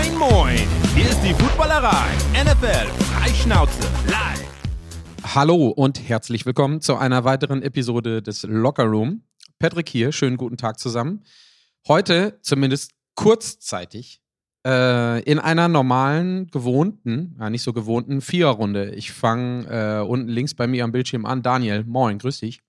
Moin, moin! Hier ist die Footballerei. NFL Freischnauze live. Hallo und herzlich willkommen zu einer weiteren Episode des Locker Room. Patrick hier, schönen guten Tag zusammen. Heute zumindest kurzzeitig äh, in einer normalen, gewohnten, ja nicht so gewohnten Viererrunde. Ich fange äh, unten links bei mir am Bildschirm an. Daniel, moin, grüß dich.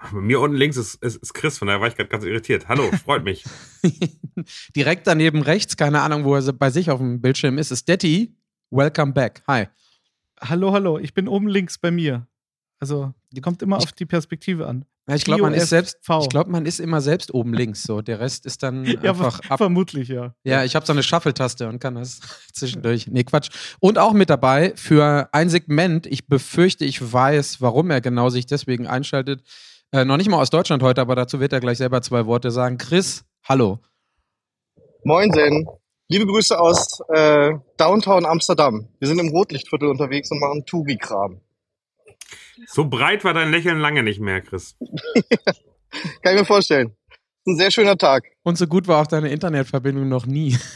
Bei mir unten links ist, ist, ist Chris, von daher war ich gerade ganz irritiert. Hallo, freut mich. Direkt daneben rechts, keine Ahnung, wo er bei sich auf dem Bildschirm ist, ist Detti. Welcome back. Hi. Hallo, hallo, ich bin oben links bei mir. Also, kommt immer auf die Perspektive an. Ja, ich glaube, man ist selbst. V. Ich glaube, man ist immer selbst oben links. So, der Rest ist dann ja, einfach ab. vermutlich, ja. Ja, ich habe so eine Shuffle-Taste und kann das zwischendurch. Nee, Quatsch. Und auch mit dabei für ein Segment. Ich befürchte, ich weiß, warum er genau sich deswegen einschaltet. Äh, noch nicht mal aus Deutschland heute, aber dazu wird er gleich selber zwei Worte sagen. Chris, hallo. Moinsen. Liebe Grüße aus äh, Downtown Amsterdam. Wir sind im Rotlichtviertel unterwegs und machen Touri-Kram. So breit war dein Lächeln lange nicht mehr, Chris. Kann ich mir vorstellen. Ein sehr schöner Tag. Und so gut war auch deine Internetverbindung noch nie.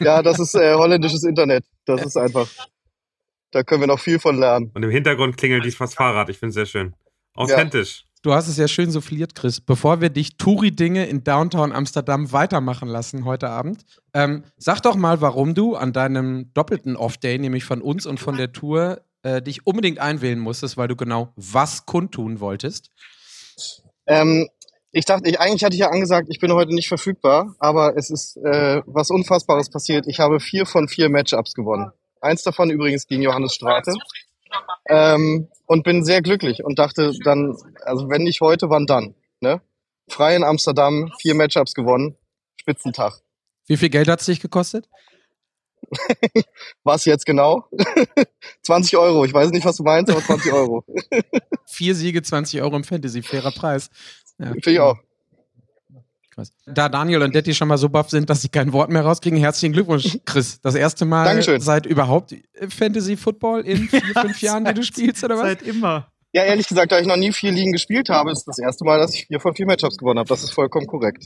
Ja, das ist äh, holländisches Internet. Das ist einfach. Da können wir noch viel von lernen. Und im Hintergrund klingelt dies fast Fahrrad. Ich finde es sehr schön. Authentisch. Du hast es ja schön souffliert, Chris. Bevor wir dich Touri-Dinge in Downtown Amsterdam weitermachen lassen heute Abend, ähm, sag doch mal, warum du an deinem doppelten Off-Day, nämlich von uns und von der Tour, äh, dich unbedingt einwählen musstest, weil du genau was kundtun wolltest. Ähm, ich dachte, ich, eigentlich hatte ich ja angesagt, ich bin heute nicht verfügbar, aber es ist äh, was Unfassbares passiert. Ich habe vier von vier Matchups gewonnen. Eins davon übrigens gegen Johannes Strate. Ähm, und bin sehr glücklich und dachte dann, also wenn nicht heute, wann dann? Ne? Frei in Amsterdam, vier Matchups gewonnen, Spitzentag. Wie viel Geld hat es dich gekostet? Was jetzt genau? 20 Euro. Ich weiß nicht, was du meinst, aber 20 Euro. Vier Siege, 20 Euro im Fantasy, fairer Preis. Ja. Finde ich auch. Krass. Da Daniel und Detti schon mal so baff sind, dass sie kein Wort mehr rauskriegen, herzlichen Glückwunsch, Chris. Das erste Mal Dankeschön. seit überhaupt Fantasy Football in vier, fünf Jahren, die du spielst, oder was? Seit immer. Ja, ehrlich gesagt, da ich noch nie vier Ligen gespielt habe, ist das erste Mal, dass ich vier von vier Matchups gewonnen habe. Das ist vollkommen korrekt.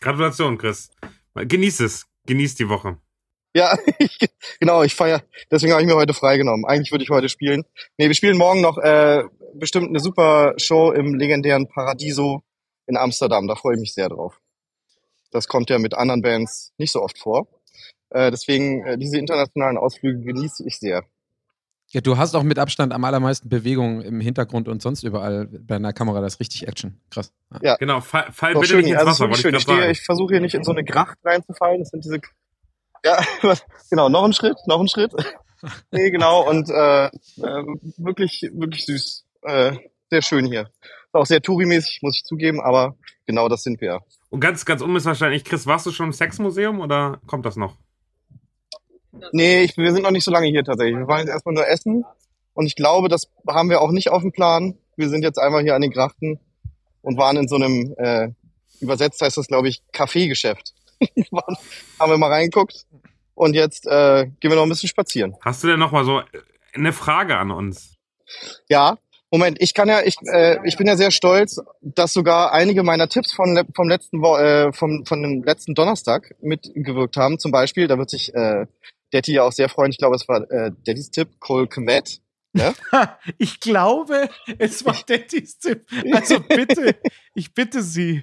Gratulation, Chris. Genieß es. Genieß die Woche. Ja, ich, genau, ich feier. Deswegen habe ich mir heute freigenommen. Eigentlich würde ich heute spielen. Nee, wir spielen morgen noch äh, bestimmt eine super Show im legendären Paradiso in Amsterdam. Da freue ich mich sehr drauf. Das kommt ja mit anderen Bands nicht so oft vor. Äh, deswegen, äh, diese internationalen Ausflüge genieße ich sehr. Ja, du hast auch mit Abstand am allermeisten Bewegung im Hintergrund und sonst überall bei einer Kamera. Das ist richtig Action. Krass. Ja. Ja. Genau, fall, fall bitte schön, nicht ins also Wasser, wollte ich schön. Ich, stehe, sagen. ich versuche hier nicht in so eine Gracht reinzufallen. Das sind diese. Ja, genau, noch ein Schritt, noch ein Schritt. nee, genau, und äh, äh, wirklich, wirklich süß. Äh, sehr schön hier. Ist auch sehr Touri-mäßig, muss ich zugeben, aber genau das sind wir. Und ganz, ganz unmissverständlich, Chris, warst du schon im Sexmuseum oder kommt das noch? Nee, ich, wir sind noch nicht so lange hier tatsächlich. Wir wollen jetzt erstmal nur essen. Und ich glaube, das haben wir auch nicht auf dem Plan. Wir sind jetzt einmal hier an den Grachten und waren in so einem, äh, übersetzt heißt das, glaube ich, Kaffeegeschäft. Waren- haben wir mal reingeguckt. Und jetzt äh, gehen wir noch ein bisschen spazieren. Hast du denn noch mal so eine Frage an uns? Ja, Moment, ich kann ja, ich, äh, ich bin ja sehr stolz, dass sogar einige meiner Tipps von, vom letzten Wo äh, vom, von dem letzten Donnerstag mitgewirkt haben. Zum Beispiel, da wird sich äh, Detti ja auch sehr freuen. Ich glaube, es war äh, Dettys Tipp, Cole Kmet. Ne? Ich glaube, es war Dettys Tipp. Also bitte, ich bitte Sie,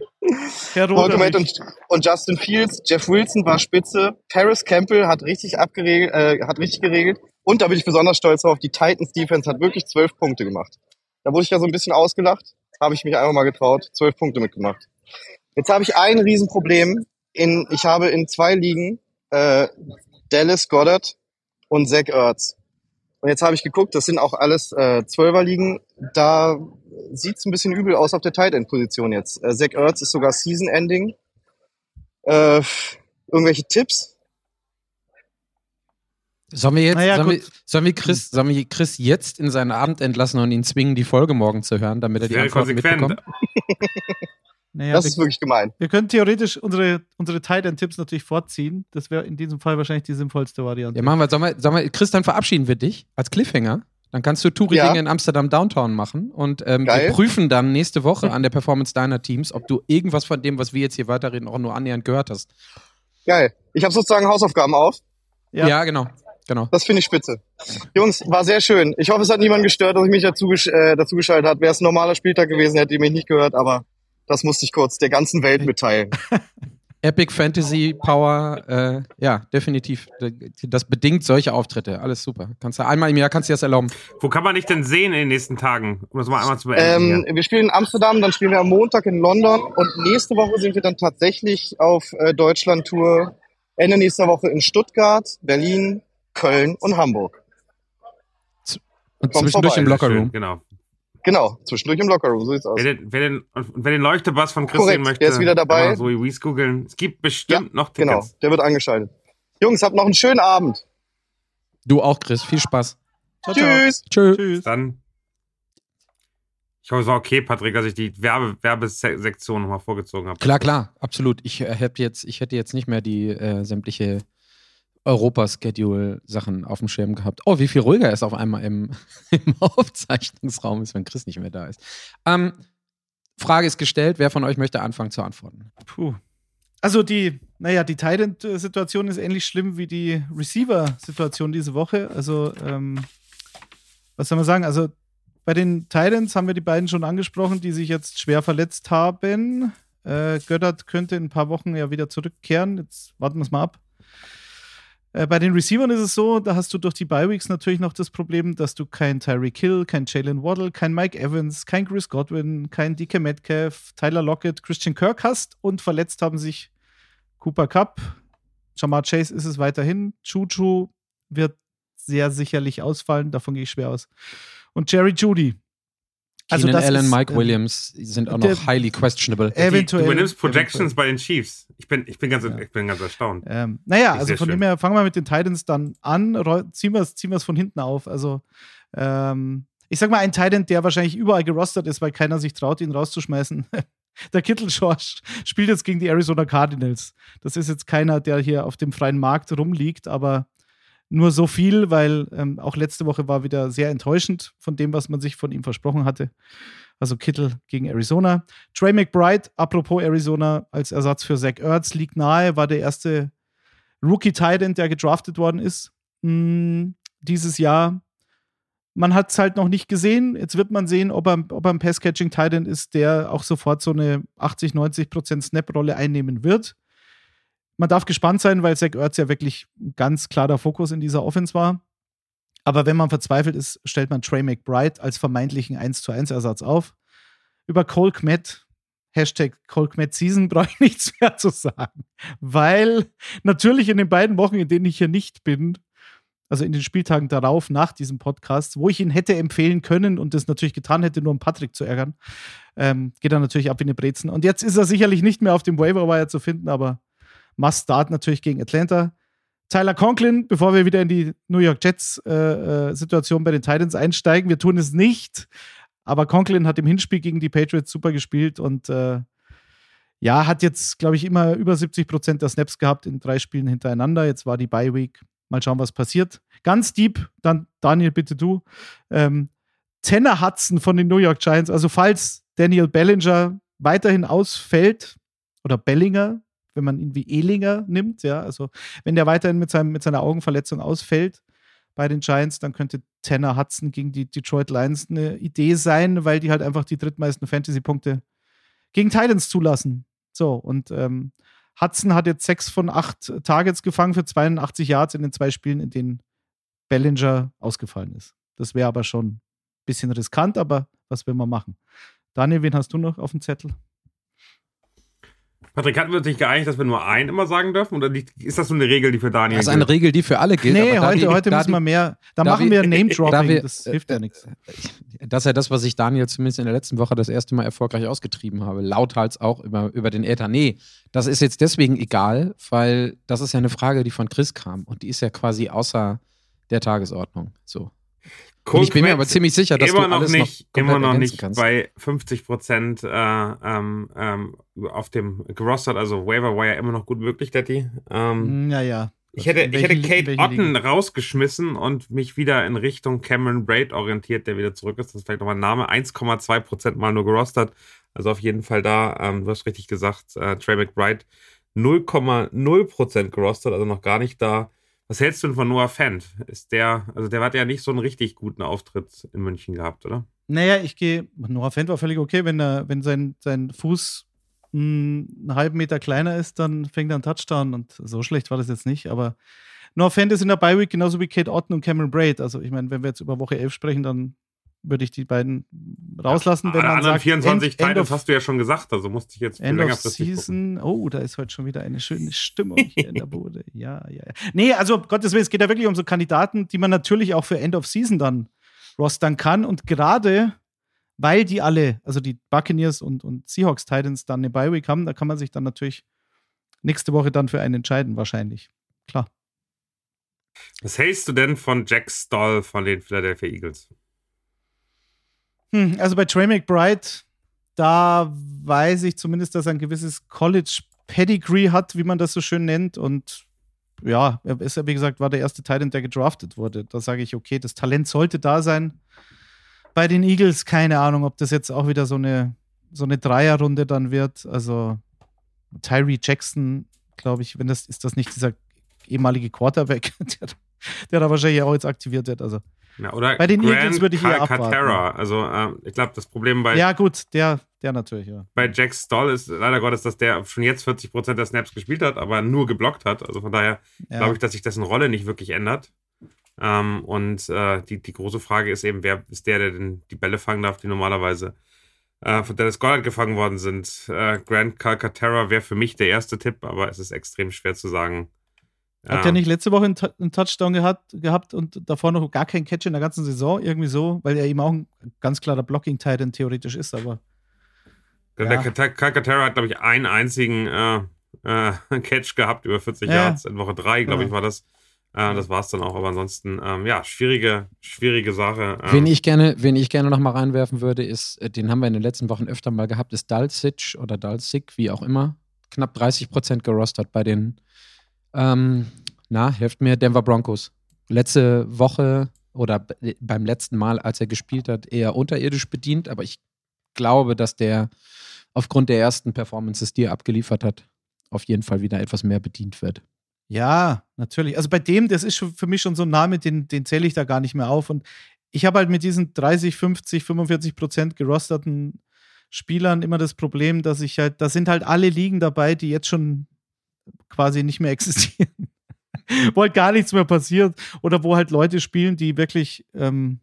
Herr Roderich. und, und Justin Fields, Jeff Wilson war spitze, Paris Campbell hat richtig abgeregelt, äh, hat richtig geregelt. Und da bin ich besonders stolz drauf, die Titans Defense hat wirklich zwölf Punkte gemacht. Da wurde ich ja so ein bisschen ausgelacht, habe ich mich einfach mal getraut, zwölf Punkte mitgemacht. Jetzt habe ich ein Riesenproblem. In, ich habe in zwei Ligen äh, Dallas Goddard und Zach Ertz. Und jetzt habe ich geguckt, das sind auch alles äh, Zwölferligen. Da sieht's ein bisschen übel aus auf der Tight End Position jetzt. Äh, Zach Ertz ist sogar Season Ending. Äh, irgendwelche Tipps? Sollen wir jetzt, Naja, sollen, wir, sollen, wir Chris, sollen wir Chris jetzt in seinen Abend entlassen und ihn zwingen, die Folge morgen zu hören, damit er die Wäre Antworten konsequent. mitbekommt? Naja, das wir, ist wirklich gemein. wir können theoretisch unsere, unsere Tight End Tipps natürlich vorziehen. Das wäre in diesem Fall wahrscheinlich die sinnvollste Variante. Ja, machen wir, sollen wir, sollen wir, Chris, dann verabschieden wir dich als Cliffhanger. Dann kannst du Touri-Dinge Ja. in Amsterdam Downtown machen und ähm, wir prüfen dann nächste Woche an der Performance deiner Teams, ob du irgendwas von dem, was wir jetzt hier weiterreden, auch nur annähernd gehört hast. Geil. Ich habe sozusagen Hausaufgaben auf. Ja, Ja. genau. Genau. Das finde ich spitze. Jungs, war sehr schön. Ich hoffe, es hat niemand gestört, dass ich mich dazu, äh, dazu geschaltet hat. Wäre es ein normaler Spieltag gewesen, hätte ihr mich nicht gehört, aber das musste ich kurz der ganzen Welt mitteilen. Epic Fantasy Power, äh, ja, definitiv. Das bedingt solche Auftritte. Alles super. Kannst du einmal im Jahr kannst du dir das erlauben. Wo kann man dich denn sehen in den nächsten Tagen? Um das mal einmal zu beenden. Ähm, wir spielen in Amsterdam, dann spielen wir am Montag in London und nächste Woche sind wir dann tatsächlich auf äh, Deutschland-Tour. Ende nächster Woche in Stuttgart, Berlin, Köln und Hamburg. Und zwischendurch vorbei. im. Lockerroom. Genau. Genau, zwischendurch im Lockerroom, so sieht's aus. Wer den, wer, den, und wer den Leuchtebass von Chris Korrekt, sehen möchte, der ist wieder dabei. Zoe Wees googeln. Es gibt bestimmt Ja, noch Genau, Tickets. der wird angeschaltet. Jungs, habt noch einen schönen Abend. Du auch, Chris. Viel Spaß. Ciao, ciao. Tschüss. Tschö. Tschüss. Dann. Ich hoffe, es war okay, Patrick, dass ich die Werbe Werbesektion nochmal vorgezogen habe. Klar, klar, absolut. Ich, äh, hätt jetzt, ich hätte jetzt nicht mehr die äh, sämtliche Europa-Schedule-Sachen auf dem Schirm gehabt. Oh, wie viel ruhiger es auf einmal im, im Aufzeichnungsraum ist, wenn Chris nicht mehr da ist. Ähm, Frage ist gestellt, wer von euch möchte anfangen zu antworten? Puh. Also die, naja, die Titan-Situation ist ähnlich schlimm wie die Receiver-Situation diese Woche. Also, ähm, was soll man sagen? Also bei den Titans haben wir die beiden schon angesprochen, die sich jetzt schwer verletzt haben. Äh, Göttert könnte in ein paar Wochen ja wieder zurückkehren. Jetzt warten wir es mal ab. Äh, bei den Receivern ist es so, da hast du durch die Bye-Weeks natürlich noch das Problem, dass du kein Tyreek Hill, kein Jalen Waddle, kein Mike Evans, kein Chris Godwin, kein DK Metcalf, Tyler Lockett, Christian Kirk hast und verletzt haben sich Cooper Cup, Jamar Chase ist es weiterhin, Chuchu wird sehr sicherlich ausfallen, davon gehe ich schwer aus. Und Jerry Judy. Also Keenan das Allen, ist, Mike ähm, Williams sind auch noch highly questionable. Eventuell. Du übernimmst Projections eventuell. bei den Chiefs. Ich bin, ich bin, ganz, Ja. ich bin ganz erstaunt. Ähm, naja, also von schön. dem her fangen wir mit den Titans dann an, ziehen wir es ziehen wir's von hinten auf. Also, ähm, ich sag mal, ein Titan, der wahrscheinlich überall gerostert ist, weil keiner sich traut, ihn rauszuschmeißen. Der Kittel George spielt jetzt gegen die Arizona Cardinals. Das ist jetzt keiner, der hier auf dem freien Markt rumliegt, aber nur so viel, weil ähm, auch letzte Woche war wieder sehr enttäuschend von dem, was man sich von ihm versprochen hatte. Also Kittel gegen Arizona. Trey McBride, apropos Arizona, als Ersatz für Zach Ertz, liegt nahe, war der erste Rookie Titan, der gedraftet worden ist mh, dieses Jahr. Man hat es halt noch nicht gesehen. Jetzt wird man sehen, ob er, ob er ein Pass-Catching Titan ist, der auch sofort so eine 80, 90 Prozent Snap-Rolle einnehmen wird. Man darf gespannt sein, weil Zach Ertz ja wirklich ganz klarer Fokus in dieser Offense war. Aber wenn man verzweifelt ist, stellt man Trey McBride als vermeintlichen 1 zu 1 Ersatz auf. Über Cole Kmet, Hashtag Cole Kmet Season, brauche ich nichts mehr zu sagen. Weil natürlich in den beiden Wochen, in denen ich hier nicht bin, also in den Spieltagen darauf, nach diesem Podcast, wo ich ihn hätte empfehlen können und das natürlich getan hätte, nur um Patrick zu ärgern, ähm, geht er natürlich ab wie eine Brezen. Und jetzt ist er sicherlich nicht mehr auf dem Waiver Wire zu finden, aber Must Start natürlich gegen Atlanta. Tyler Conklin, bevor wir wieder in die New York Jets-Situation bei den Titans einsteigen. Wir tun es nicht, aber Conklin hat im Hinspiel gegen die Patriots super gespielt und äh, ja, hat jetzt, glaube ich, immer über 70 Prozent der Snaps gehabt in drei Spielen hintereinander. Jetzt war die Bye Week. Mal schauen, was passiert. Ganz deep, dann Daniel, bitte du. Ähm, Tanner Hudson von den New York Giants. Also, falls Daniel Bellinger weiterhin ausfällt, oder Bellinger, wenn man ihn wie Ehlinger nimmt, ja, also wenn der weiterhin mit, seinem, mit seiner Augenverletzung ausfällt bei den Giants, dann könnte Tanner Hudson gegen die Detroit Lions eine Idee sein, weil die halt einfach die drittmeisten Fantasy-Punkte gegen Titans zulassen. So, und ähm, Hudson hat jetzt sechs von acht Targets gefangen für 82 Yards in den zwei Spielen, in denen Bellinger ausgefallen ist. Das wäre aber schon ein bisschen riskant, aber was will man machen? Daniel, wen hast du noch auf dem Zettel? Patrick, hatten wir uns nicht geeinigt, dass wir nur einen immer sagen dürfen? Oder ist das so eine Regel, die für Daniel Das ist eine gilt? Regel, die für alle gilt. nee, aber da heute, die- heute da müssen die- wir mehr. Da, da machen wir- da Name-Dropping. wir- Das hilft ja äh, nichts. Das ist ja das, was ich Daniel zumindest in der letzten Woche das erste Mal erfolgreich ausgetrieben habe. Lauthals auch über, über den Äther. Nee, das ist jetzt deswegen egal, weil das ist ja eine Frage, die von Chris kam. Und die ist ja quasi außer der Tagesordnung. So. Und ich bin mir aber ziemlich sicher, dass immer du noch alles nicht, noch immer noch nicht kannst. bei 50 Prozent äh, ähm, ähm, auf dem gerostert, also Waiver Wire immer noch gut möglich, Daddy. Ähm, Naja. ich hätte, In ich hätte Kate Otten Ligen? rausgeschmissen und mich wieder in Richtung Cameron Braid orientiert, der wieder zurück ist. Das ist vielleicht nochmal ein Name. 1,2 Prozent mal nur gerostert. Also auf jeden Fall da, ähm, du hast richtig gesagt, äh, Trey McBride 0,0% gerostet, also noch gar nicht da. Was hältst du denn von Noah Fent? Ist der, also der hat ja nicht so einen richtig guten Auftritt in München gehabt, oder? Naja, ich gehe, Noah Fent war völlig okay, wenn er, wenn sein, sein Fuß einen halben Meter kleiner ist, dann fängt er einen Touchdown und so schlecht war das jetzt nicht, aber Noah Fent ist in der Bye Week genauso wie Kate Otten und Cameron Braid. Also ich meine, wenn wir jetzt über Woche 11 sprechen, dann würde ich die beiden rauslassen, wenn Alle man sagt, 24 End, End Titles of, hast du ja schon gesagt, also musste ich jetzt End of längerfristig gucken. Season. Oh, da ist heute schon wieder eine schöne Stimmung hier in der Bude. Ja, ja, ja. Nee, also um Gottes Willen, es geht ja wirklich um so Kandidaten, die man natürlich auch für End of Season dann rostern kann. Und gerade weil die alle, also die Buccaneers und, und Seahawks Titans dann eine Bye Week haben, da kann man sich dann natürlich nächste Woche dann für einen entscheiden, wahrscheinlich. Klar. Was hältst du denn von Jack Stoll von den Philadelphia Eagles? Hm, also bei Trey McBride, da weiß ich zumindest, dass er ein gewisses College-Pedigree hat, wie man das so schön nennt. Und ja, er ist ja, wie gesagt, war der erste Titan, der gedraftet wurde. Da sage ich, okay, das Talent sollte da sein. Bei den Eagles, keine Ahnung, ob das jetzt auch wieder so eine, so eine Dreierrunde dann wird. Also Tyree Jackson, glaube ich, wenn das, ist das nicht dieser ehemalige Quarterback, der, der da wahrscheinlich auch jetzt aktiviert wird. Also Ja, oder Bei den Grant Eagles würde ich eher abwarten. Calcaterra. Also äh, ich glaube, das Problem bei, ja, gut, der, der natürlich, ja. bei Jack Stoll ist leider Gottes, dass der schon jetzt 40% der Snaps gespielt hat, aber nur geblockt hat. Also von daher ja. glaube ich, dass sich dessen Rolle nicht wirklich ändert. Ähm, und äh, die, die große Frage ist eben, wer ist der, der denn die Bälle fangen darf, die normalerweise äh, von Dennis Goddard gefangen worden sind. Äh, Grant Calcaterra wäre für mich der erste Tipp, aber es ist extrem schwer zu sagen. Hat er nicht letzte Woche einen, Tou- einen Touchdown gehabt, gehabt und davor noch gar keinen Catch in der ganzen Saison? Irgendwie so, weil er eben auch ein ganz klarer Blocking-Titan theoretisch ist, aber Der Ja. Cal- Calcaterra hat, glaube ich, einen einzigen äh, äh, Catch gehabt über 40 Ja. Yards in Woche 3, glaube Ja. ich, war das. Äh, das war es dann auch. Aber ansonsten, ähm, ja, schwierige, schwierige Sache. Ähm, Wen ich gerne, wen ich gerne noch mal reinwerfen würde, ist, äh, den haben wir in den letzten Wochen öfter mal gehabt, ist Dalsic oder Dalsik, wie auch immer. Knapp 30 Prozent gerostert bei den, ähm, na, helft mir, Denver Broncos. Letzte Woche oder beim letzten Mal, als er gespielt hat, eher unterirdisch bedient, aber ich glaube, dass der aufgrund der ersten Performances, die er abgeliefert hat, auf jeden Fall wieder etwas mehr bedient wird. ja, natürlich. Also bei dem, das ist für mich schon so ein Name, den, den zähle ich da gar nicht mehr auf. Und ich habe halt mit diesen 30, 50, 45 Prozent gerosterten Spielern immer das Problem, dass ich halt, da sind halt alle Ligen dabei, die jetzt schon quasi nicht mehr existieren. wo halt gar nichts mehr passiert oder wo halt Leute spielen, die wirklich, ähm,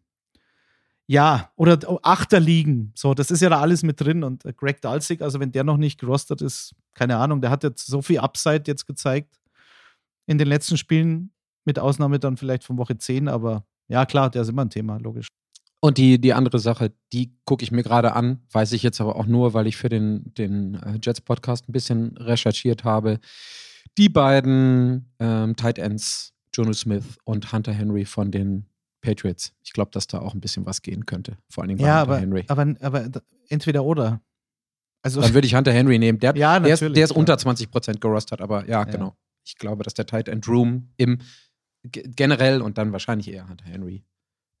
ja, oder Achter liegen. So, das ist ja da alles mit drin. Und äh, Greg Dalzig, also wenn der noch nicht gerostet ist, keine Ahnung, der hat jetzt so viel Upside jetzt gezeigt in den letzten Spielen, mit Ausnahme dann vielleicht von Woche 10, aber ja, klar, der ist immer ein Thema, logisch. Und die, die andere Sache, die gucke ich mir gerade an, weiß ich jetzt aber auch nur, weil ich für den, den äh, Jets-Podcast ein bisschen recherchiert habe. Die beiden ähm, Tight Ends, Jono Smith und Hunter Henry von den Patriots. Ich glaube, dass da auch ein bisschen was gehen könnte. Vor allen Dingen bei Ja, Hunter aber, Henry. aber, aber entweder oder. Also, Dann würde ich Hunter Henry nehmen. Der, Ja, der, ist, der ist unter 20% gerostet, aber ja, Ja. genau. Ich glaube, dass der Tight End Room im ge- generell und dann wahrscheinlich eher Hunter Henry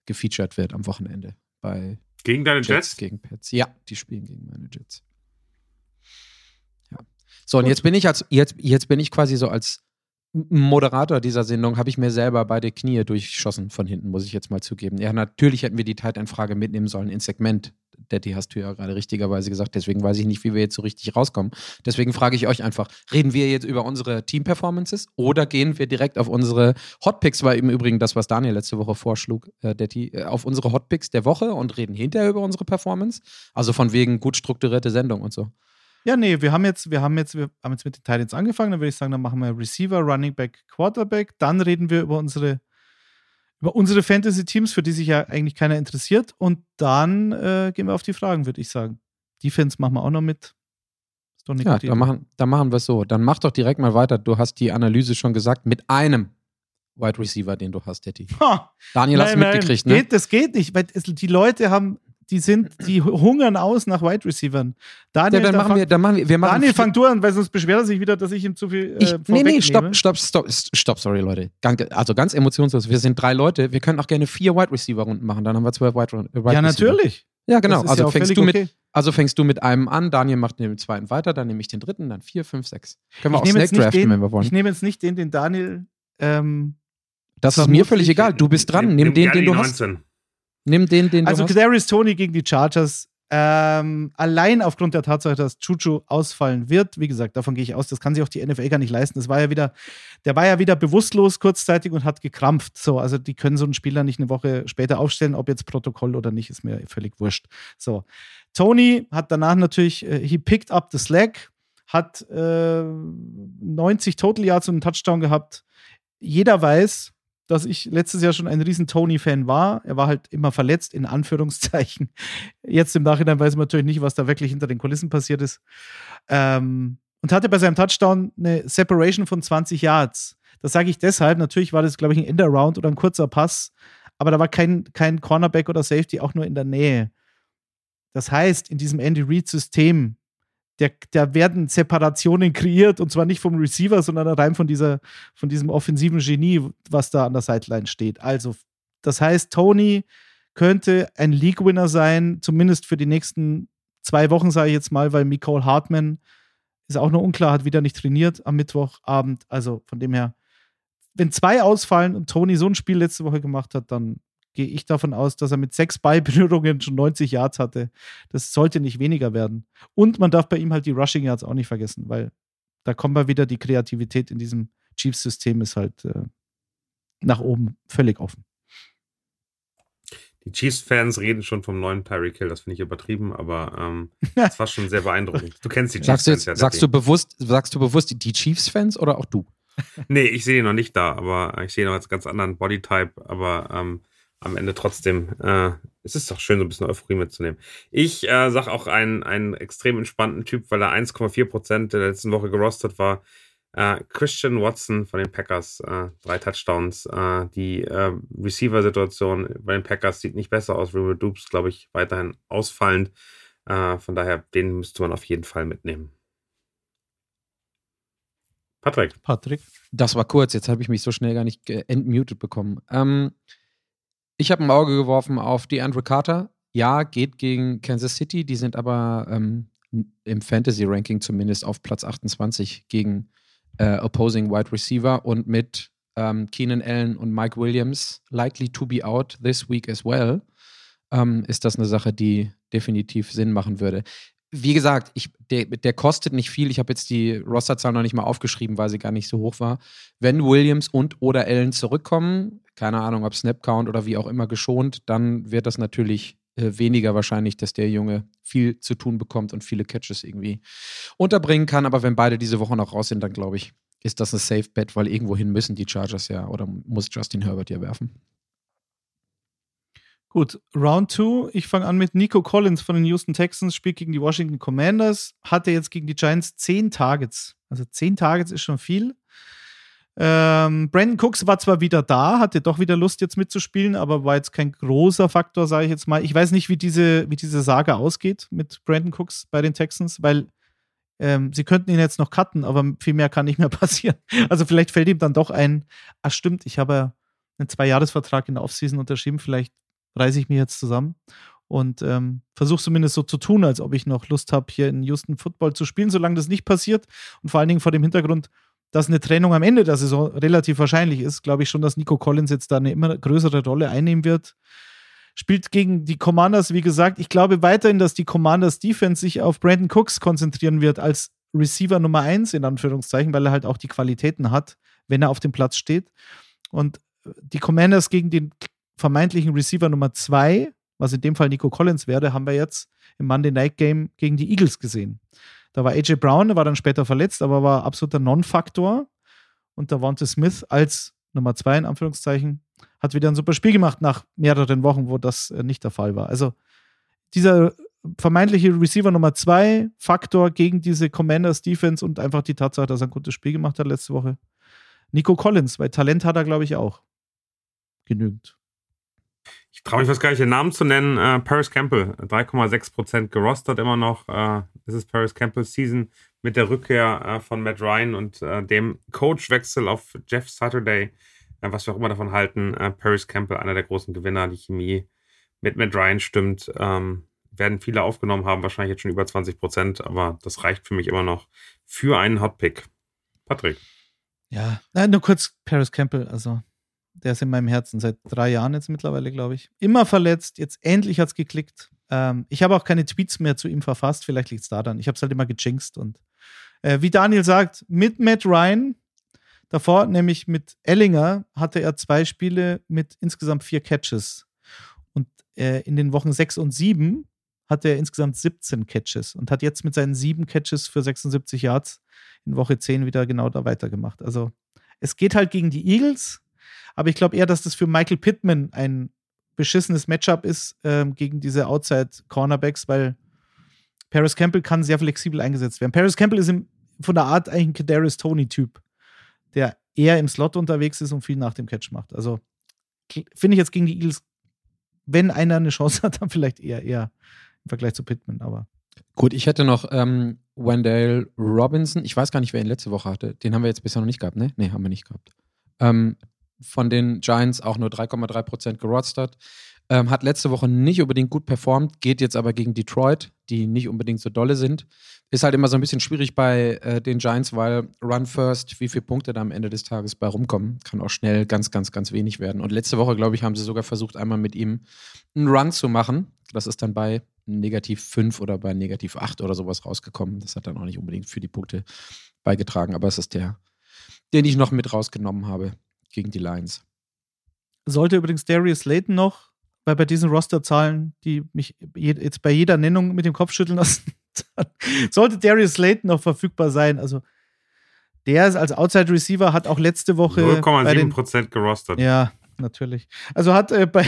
gefeatured wird am Wochenende bei gegen deine Jets, Jets? gegen Pets. Ja, die spielen gegen meine Jets. Ja. So, und Gut. jetzt bin ich als jetzt, jetzt bin ich quasi so als Moderator dieser Sendung, habe ich mir selber beide Knie durchschossen von hinten, muss ich jetzt mal zugeben. Ja, natürlich hätten wir die Tight-End-Frage mitnehmen sollen ins Segment. Daddy hast du ja gerade richtigerweise gesagt, deswegen weiß ich nicht, wie wir jetzt so richtig rauskommen. Deswegen frage ich euch einfach, reden wir jetzt über unsere Team-Performances oder gehen wir direkt auf unsere Hotpicks, war im Übrigen das, was Daniel letzte Woche vorschlug, äh, Daddy, äh, auf unsere Hotpicks der Woche und reden hinterher über unsere Performance? Also von wegen gut strukturierte Sendung und so. ja, nee, wir haben jetzt, wir haben jetzt, wir haben jetzt mit den Titans angefangen, dann würde ich sagen, dann machen wir Receiver, Running Back, Quarterback, dann reden wir über unsere über unsere Fantasy-Teams, für die sich ja eigentlich keiner interessiert. Und dann äh, gehen wir auf die Fragen, würde ich sagen. Defense machen wir auch noch mit. Ist doch eine Ja, dann machen, dann machen wir es so. Dann mach doch direkt mal weiter. Du hast die Analyse schon gesagt, mit einem Wide Receiver, den du hast. Ha! Daniel hast du Nein, nein, mitgekriegt, ne? Geht, das geht nicht, weil es, die Leute haben, die sind, die hungern aus nach Wide Receivern. Daniel, Ja, dann da machen fang- wir, dann machen wir, wir machen Daniel, fang du an, weil sonst beschwert er sich wieder, dass ich ihm zu viel. Äh, Ich, nee, nee, stopp, stopp, stopp, stopp, sorry, Leute. Also ganz emotionslos. Wir sind drei Leute. Wir können auch gerne vier Wide Receiver Runden machen. Dann haben wir zwölf Wide, Wide Ja, Receiver. natürlich. Ja, genau. Also ja fängst du mit, okay. also fängst du mit einem an, Daniel macht den zweiten weiter, dann nehme ich den dritten, dann vier, fünf, sechs. Können wir Ich auch Snake draften, den- wenn wir wollen. Ich nehme jetzt nicht den, den Daniel. Ähm, Das ist mir völlig egal. Du bist dran. Nimm, den, gerne den die du hast. 19. Nimm den, den also. Kadarius Tony gegen die Chargers. Ähm, allein aufgrund der Tatsache, dass Chuchu ausfallen wird, wie gesagt, davon gehe ich aus, das kann sich auch die NFL gar nicht leisten. Das war ja wieder, der war ja wieder bewusstlos kurzzeitig und hat gekrampft. So, also die können so einen Spieler nicht eine Woche später aufstellen, ob jetzt Protokoll oder nicht, ist mir völlig wurscht. So, Tony hat danach natürlich, äh, he picked up the slack, hat äh, 90 Total Yards und einen Touchdown gehabt. Jeder weiß, dass ich letztes Jahr schon ein riesen Tony-Fan war. Er war halt immer verletzt, in Anführungszeichen. Jetzt im Nachhinein weiß man natürlich nicht, was da wirklich hinter den Kulissen passiert ist. Ähm, und hatte bei seinem Touchdown eine Separation von 20 Yards. Das sage ich deshalb. Natürlich war das, glaube ich, ein End-Around oder ein kurzer Pass, aber da war kein, kein Cornerback oder Safety auch nur in der Nähe. Das heißt, in diesem Andy Reid-System, der, da werden Separationen kreiert und zwar nicht vom Receiver, sondern rein von, dieser, von diesem offensiven Genie, was da an der Sideline steht. Also, das heißt, Tony könnte ein League-Winner sein, zumindest für die nächsten zwei Wochen, sage ich jetzt mal, weil Nicole Hartman ist auch noch unklar, hat wieder nicht trainiert am Mittwochabend. Also von dem her, wenn zwei ausfallen und Tony so ein Spiel letzte Woche gemacht hat, dann gehe ich davon aus, dass er mit sechs Ballberührungen schon 90 Yards hatte. Das sollte nicht weniger werden. Und man darf bei ihm halt die Rushing Yards auch nicht vergessen, weil da kommen wir wieder, die Kreativität in diesem Chiefs-System ist halt äh, nach oben völlig offen. Die Chiefs-Fans reden schon vom neuen Tyreek Hill. Das finde ich übertrieben, aber ähm, das war schon sehr beeindruckend. Du kennst die Sagst du, Chiefs-Fans jetzt, ja. sagst du bewusst, sagst du bewusst die Chiefs-Fans oder auch du? Nee, ich sehe ihn noch nicht da, aber ich sehe ihn noch als ganz anderen Bodytype, aber ähm, am Ende trotzdem, äh, es ist doch schön, so ein bisschen Euphorie mitzunehmen. Ich äh, sag auch einen, einen extrem entspannten Typ, weil er 1,4 Prozent der letzten Woche gerostet war. Äh, Christian Watson von den Packers, äh, drei Touchdowns. Äh, die äh, Receiver-Situation bei den Packers sieht nicht besser aus. River Dupes, glaube ich, weiterhin ausfallend. Äh, von daher, den müsste man auf jeden Fall mitnehmen. Patrick. Patrick. Das war kurz, jetzt habe ich mich so schnell gar nicht entmutet bekommen. Ähm, ich habe ein Auge geworfen auf die Andrew Carter. Ja, geht gegen Kansas City, die sind aber ähm, im Fantasy-Ranking zumindest auf Platz 28 gegen äh, Opposing Wide Receiver und mit ähm, Keenan Allen und Mike Williams likely to be out this week as well, ähm, ist das eine Sache, die definitiv Sinn machen würde. Wie gesagt, ich, der, der kostet nicht viel. Ich habe jetzt die Rosterzahl noch nicht mal aufgeschrieben, weil sie gar nicht so hoch war. Wenn Williams und oder Allen zurückkommen, keine Ahnung, ob Snapcount oder wie auch immer geschont, dann wird das natürlich äh, weniger wahrscheinlich, dass der Junge viel zu tun bekommt und viele Catches irgendwie unterbringen kann. Aber wenn beide diese Woche noch raus sind, dann glaube ich, ist das ein Safe Bet, weil irgendwohin müssen die Chargers ja oder muss Justin Herbert ja werfen. Gut, Round 2. Ich fange an mit Nico Collins von den Houston Texans, spielt gegen die Washington Commanders, hatte jetzt gegen die Giants 10 Targets. Also 10 Targets ist schon viel. Ähm, Brandon Cooks war zwar wieder da, hatte doch wieder Lust jetzt mitzuspielen, aber war jetzt kein großer Faktor, sage ich jetzt mal. Ich weiß nicht, wie diese, wie diese Saga ausgeht mit Brandon Cooks bei den Texans, weil ähm, sie könnten ihn jetzt noch cutten, aber viel mehr kann nicht mehr passieren. Also vielleicht fällt ihm dann doch ein, ach stimmt, ich habe einen Zweijahresvertrag in der Offseason unterschrieben, vielleicht reiße ich mich jetzt zusammen und ähm, versuche zumindest so zu tun, als ob ich noch Lust habe, hier in Houston Football zu spielen, solange das nicht passiert. Und vor allen Dingen vor dem Hintergrund, dass eine Trennung am Ende der Saison relativ wahrscheinlich ist, glaube ich schon, dass Nico Collins jetzt da eine immer größere Rolle einnehmen wird. Spielt gegen die Commanders, wie gesagt. Ich glaube weiterhin, dass die Commanders Defense sich auf Brandon Cooks konzentrieren wird als Receiver Nummer 1, in Anführungszeichen, weil er halt auch die Qualitäten hat, wenn er auf dem Platz steht. Und die Commanders gegen den vermeintlichen Receiver Nummer 2, was in dem Fall Nico Collins wäre, haben wir jetzt im Monday Night Game gegen die Eagles gesehen. Da war AJ Brown, der war dann später verletzt, aber war absoluter Non-Faktor. Und da Wante Smith als Nummer 2 in Anführungszeichen hat wieder ein super Spiel gemacht nach mehreren Wochen, wo das äh, nicht der Fall war. Also dieser vermeintliche Receiver Nummer 2 Faktor gegen diese Commanders Defense und einfach die Tatsache, dass er ein gutes Spiel gemacht hat letzte Woche. Nico Collins, weil Talent hat er, glaube ich, auch. Genügend. Ich traue mich fast gar nicht, den Namen zu nennen. Äh, Paris Campbell, 3,6% gerostert immer noch. Äh, es ist Paris Campbell's Season mit der Rückkehr äh, von Matt Ryan und äh, dem Coachwechsel auf Jeff Saturday. Äh, was wir auch immer davon halten. Äh, Paris Campbell, einer der großen Gewinner. Die Chemie mit Matt Ryan stimmt. Ähm, werden viele aufgenommen haben, wahrscheinlich jetzt schon über 20 Prozent, aber das reicht für mich immer noch für einen Hotpick. Patrick. Ja, nur kurz Paris Campbell, also der ist in meinem Herzen seit drei Jahren jetzt mittlerweile, glaube ich. Immer verletzt, jetzt endlich hat es geklickt. Ähm, ich habe auch keine Tweets mehr zu ihm verfasst, vielleicht liegt es daran. Ich habe es halt immer gejinxt und äh, wie Daniel sagt, mit Matt Ryan, davor nämlich mit Ellinger, hatte er zwei Spiele mit insgesamt vier Catches. Und äh, in den Wochen sechs und sieben hatte er insgesamt 17 Catches und hat jetzt mit seinen sieben Catches für 76 Yards in Woche 10 wieder genau da weitergemacht. Also es geht halt gegen die Eagles, aber ich glaube eher, dass das für Michael Pittman ein beschissenes Matchup ist ähm, gegen diese Outside-Cornerbacks, weil Paris Campbell kann sehr flexibel eingesetzt werden. Paris Campbell ist im, von der Art eigentlich ein Kadarius Tony-Typ, der eher im Slot unterwegs ist und viel nach dem Catch macht. Also finde ich jetzt gegen die Eagles, wenn einer eine Chance hat, dann vielleicht eher eher im Vergleich zu Pittman, aber. Gut, ich hätte noch ähm, Wendell Robinson. Ich weiß gar nicht, wer ihn letzte Woche hatte. Den haben wir jetzt bisher noch nicht gehabt, ne? Ne, haben wir nicht gehabt. Ähm, von den Giants auch nur 3,3% gerostert. Ähm, hat letzte Woche nicht unbedingt gut performt, geht jetzt aber gegen Detroit, die nicht unbedingt so dolle sind. Ist halt immer so ein bisschen schwierig bei äh, den Giants, weil Run First, wie viele Punkte da am Ende des Tages bei rumkommen, kann auch schnell ganz, ganz, ganz wenig werden. Und letzte Woche, glaube ich, haben sie sogar versucht, einmal mit ihm einen Run zu machen. Das ist dann bei negativ 5 oder bei negativ 8 oder sowas rausgekommen. Das hat dann auch nicht unbedingt für die Punkte beigetragen, aber es ist der, den ich noch mit rausgenommen habe gegen die Lions. Sollte übrigens Darius Layton noch, weil bei diesen Rosterzahlen, die mich jetzt bei jeder Nennung mit dem Kopf schütteln lassen, sollte Darius Layton noch verfügbar sein. Also der ist als Outside Receiver, hat auch letzte Woche 0,7% gerostet. Ja, natürlich. Also hat äh, bei,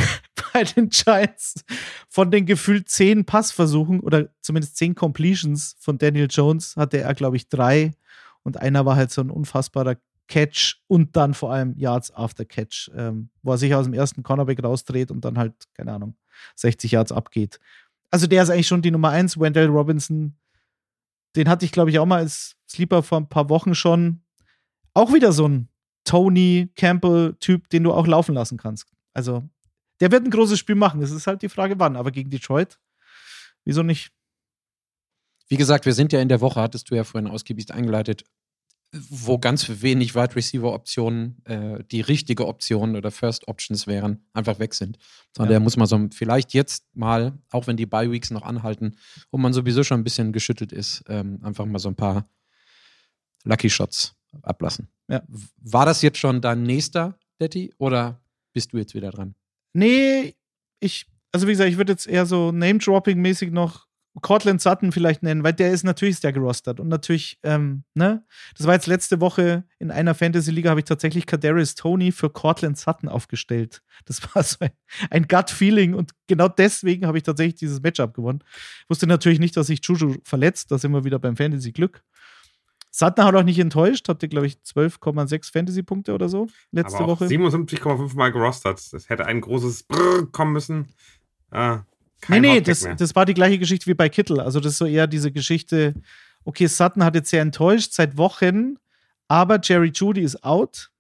bei den Giants von den gefühlt zehn Passversuchen oder zumindest zehn Completions von Daniel Jones hatte er, glaube ich, drei. Und einer war halt so ein unfassbarer Catch und dann vor allem Yards after Catch, ähm, wo er sich aus dem ersten Cornerback rausdreht und dann halt, keine Ahnung, 60 Yards abgeht. Also der ist eigentlich schon die Nummer eins. Wendell Robinson, den hatte ich, glaube ich, auch mal als Sleeper vor ein paar Wochen schon. Auch wieder so ein Tony Campbell-Typ, den du auch laufen lassen kannst. Also, der wird ein großes Spiel machen. Es ist halt die Frage, wann. Aber gegen Detroit, wieso nicht? Wie gesagt, wir sind ja in der Woche, hattest du ja vorhin ausgiebig eingeleitet, wo ganz wenig Wide Receiver Optionen äh, die richtige Option oder First Options wären, einfach weg sind. Sondern ja. der muss man so vielleicht jetzt mal, auch wenn die Bye Weeks noch anhalten, wo man sowieso schon ein bisschen geschüttelt ist, ähm, einfach mal so ein paar Lucky Shots ablassen. Ja. War das jetzt schon dein nächster, Detti, oder bist du jetzt wieder dran? Nee, ich, also wie gesagt, ich würde jetzt eher so Name-Dropping-mäßig noch Cortland Sutton vielleicht nennen, weil der ist natürlich ist der gerostert und natürlich, ähm, ne, das war jetzt letzte Woche in einer Fantasy-Liga, habe ich tatsächlich Kadarius Tony für Cortland Sutton aufgestellt. Das war so ein, ein Gut-Feeling und genau deswegen habe ich tatsächlich dieses Matchup gewonnen. Wusste natürlich nicht, dass sich Juju verletzt, da sind wir wieder beim Fantasy-Glück. Sutton hat auch nicht enttäuscht, hatte, glaube ich, 12,6 Fantasy-Punkte oder so letzte Woche. 77,5 Mal gerostert. Das hätte ein großes Brrr kommen müssen. Äh, kein nee, nee, das, das war die gleiche Geschichte wie bei Kittel. Also, das ist so eher diese Geschichte, okay, Sutton hat jetzt sehr enttäuscht seit Wochen, aber Jerry Judy ist out.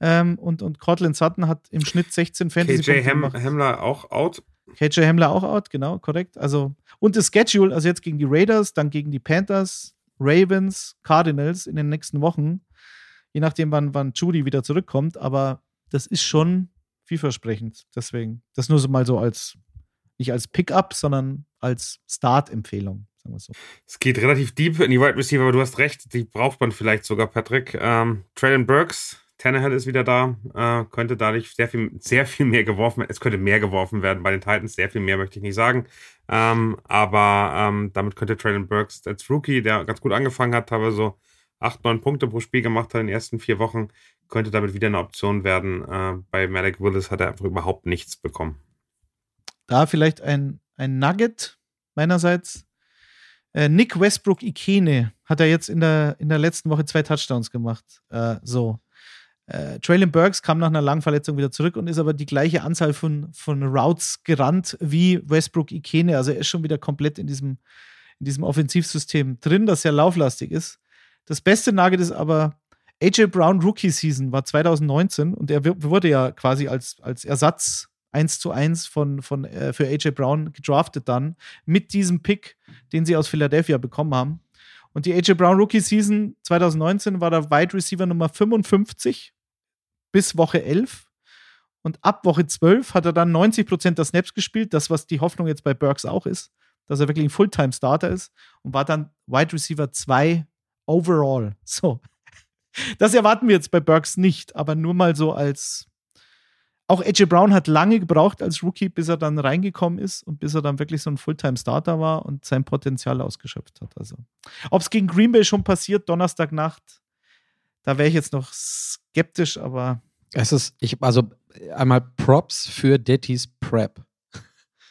Ähm, und, und Cortland Sutton hat im Schnitt 16 Fantasy KJ Hem Hemmler auch out. KJ Hemmler auch out, genau, korrekt. Also, und das Schedule, also jetzt gegen die Raiders, dann gegen die Panthers, Ravens, Cardinals in den nächsten Wochen. Je nachdem, wann, wann Judy wieder zurückkommt. Aber das ist schon vielversprechend. Deswegen, das nur so mal so als nicht als Pickup, sondern als Start-Empfehlung. Sagen wir so. Es geht relativ deep in die Wide Receiver, aber du hast recht, die braucht man vielleicht sogar, Patrick. Ähm, Traylon Burks, Tannehill ist wieder da, äh, könnte dadurch sehr viel, sehr viel mehr geworfen werden. Es könnte mehr geworfen werden bei den Titans, sehr viel mehr möchte ich nicht sagen. Ähm, aber ähm, damit könnte Traylon Burks als Rookie, der ganz gut angefangen hat, aber so 8, 9 Punkte pro Spiel gemacht hat in den ersten vier Wochen, könnte damit wieder eine Option werden. Äh, bei Malik Willis hat er einfach überhaupt nichts bekommen. Da vielleicht ein, ein Nugget meinerseits. Äh, Nick Westbrook Ikene hat er jetzt in der, in der letzten Woche zwei Touchdowns gemacht. Äh, so. Äh, Traylon Burks kam nach einer langen Verletzung wieder zurück und ist aber die gleiche Anzahl von, von Routes gerannt wie Westbrook Ikene. Also er ist schon wieder komplett in diesem, in diesem Offensivsystem drin, das sehr lauflastig ist. Das beste Nugget ist aber, AJ Brown Rookie Season war 2019 und er wurde ja quasi als, als Ersatz 1 zu 1 von, von, äh, für AJ Brown gedraftet dann mit diesem Pick, den sie aus Philadelphia bekommen haben. Und die AJ Brown Rookie Season 2019 war der Wide Receiver Nummer 55 bis Woche 11. Und ab Woche 12 hat er dann 90 Prozent der Snaps gespielt, das, was die Hoffnung jetzt bei Burks auch ist, dass er wirklich ein Fulltime-Starter ist und war dann Wide Receiver 2 overall. So. Das erwarten wir jetzt bei Burks nicht, aber nur mal so als. Auch AJ Brown hat lange gebraucht als Rookie, bis er dann reingekommen ist und bis er dann wirklich so ein Fulltime-Starter war und sein Potenzial ausgeschöpft hat. Also, ob es gegen Green Bay schon passiert, Donnerstagnacht, da wäre ich jetzt noch skeptisch, aber. Es ist, ich, also einmal Props für Dettys Prep.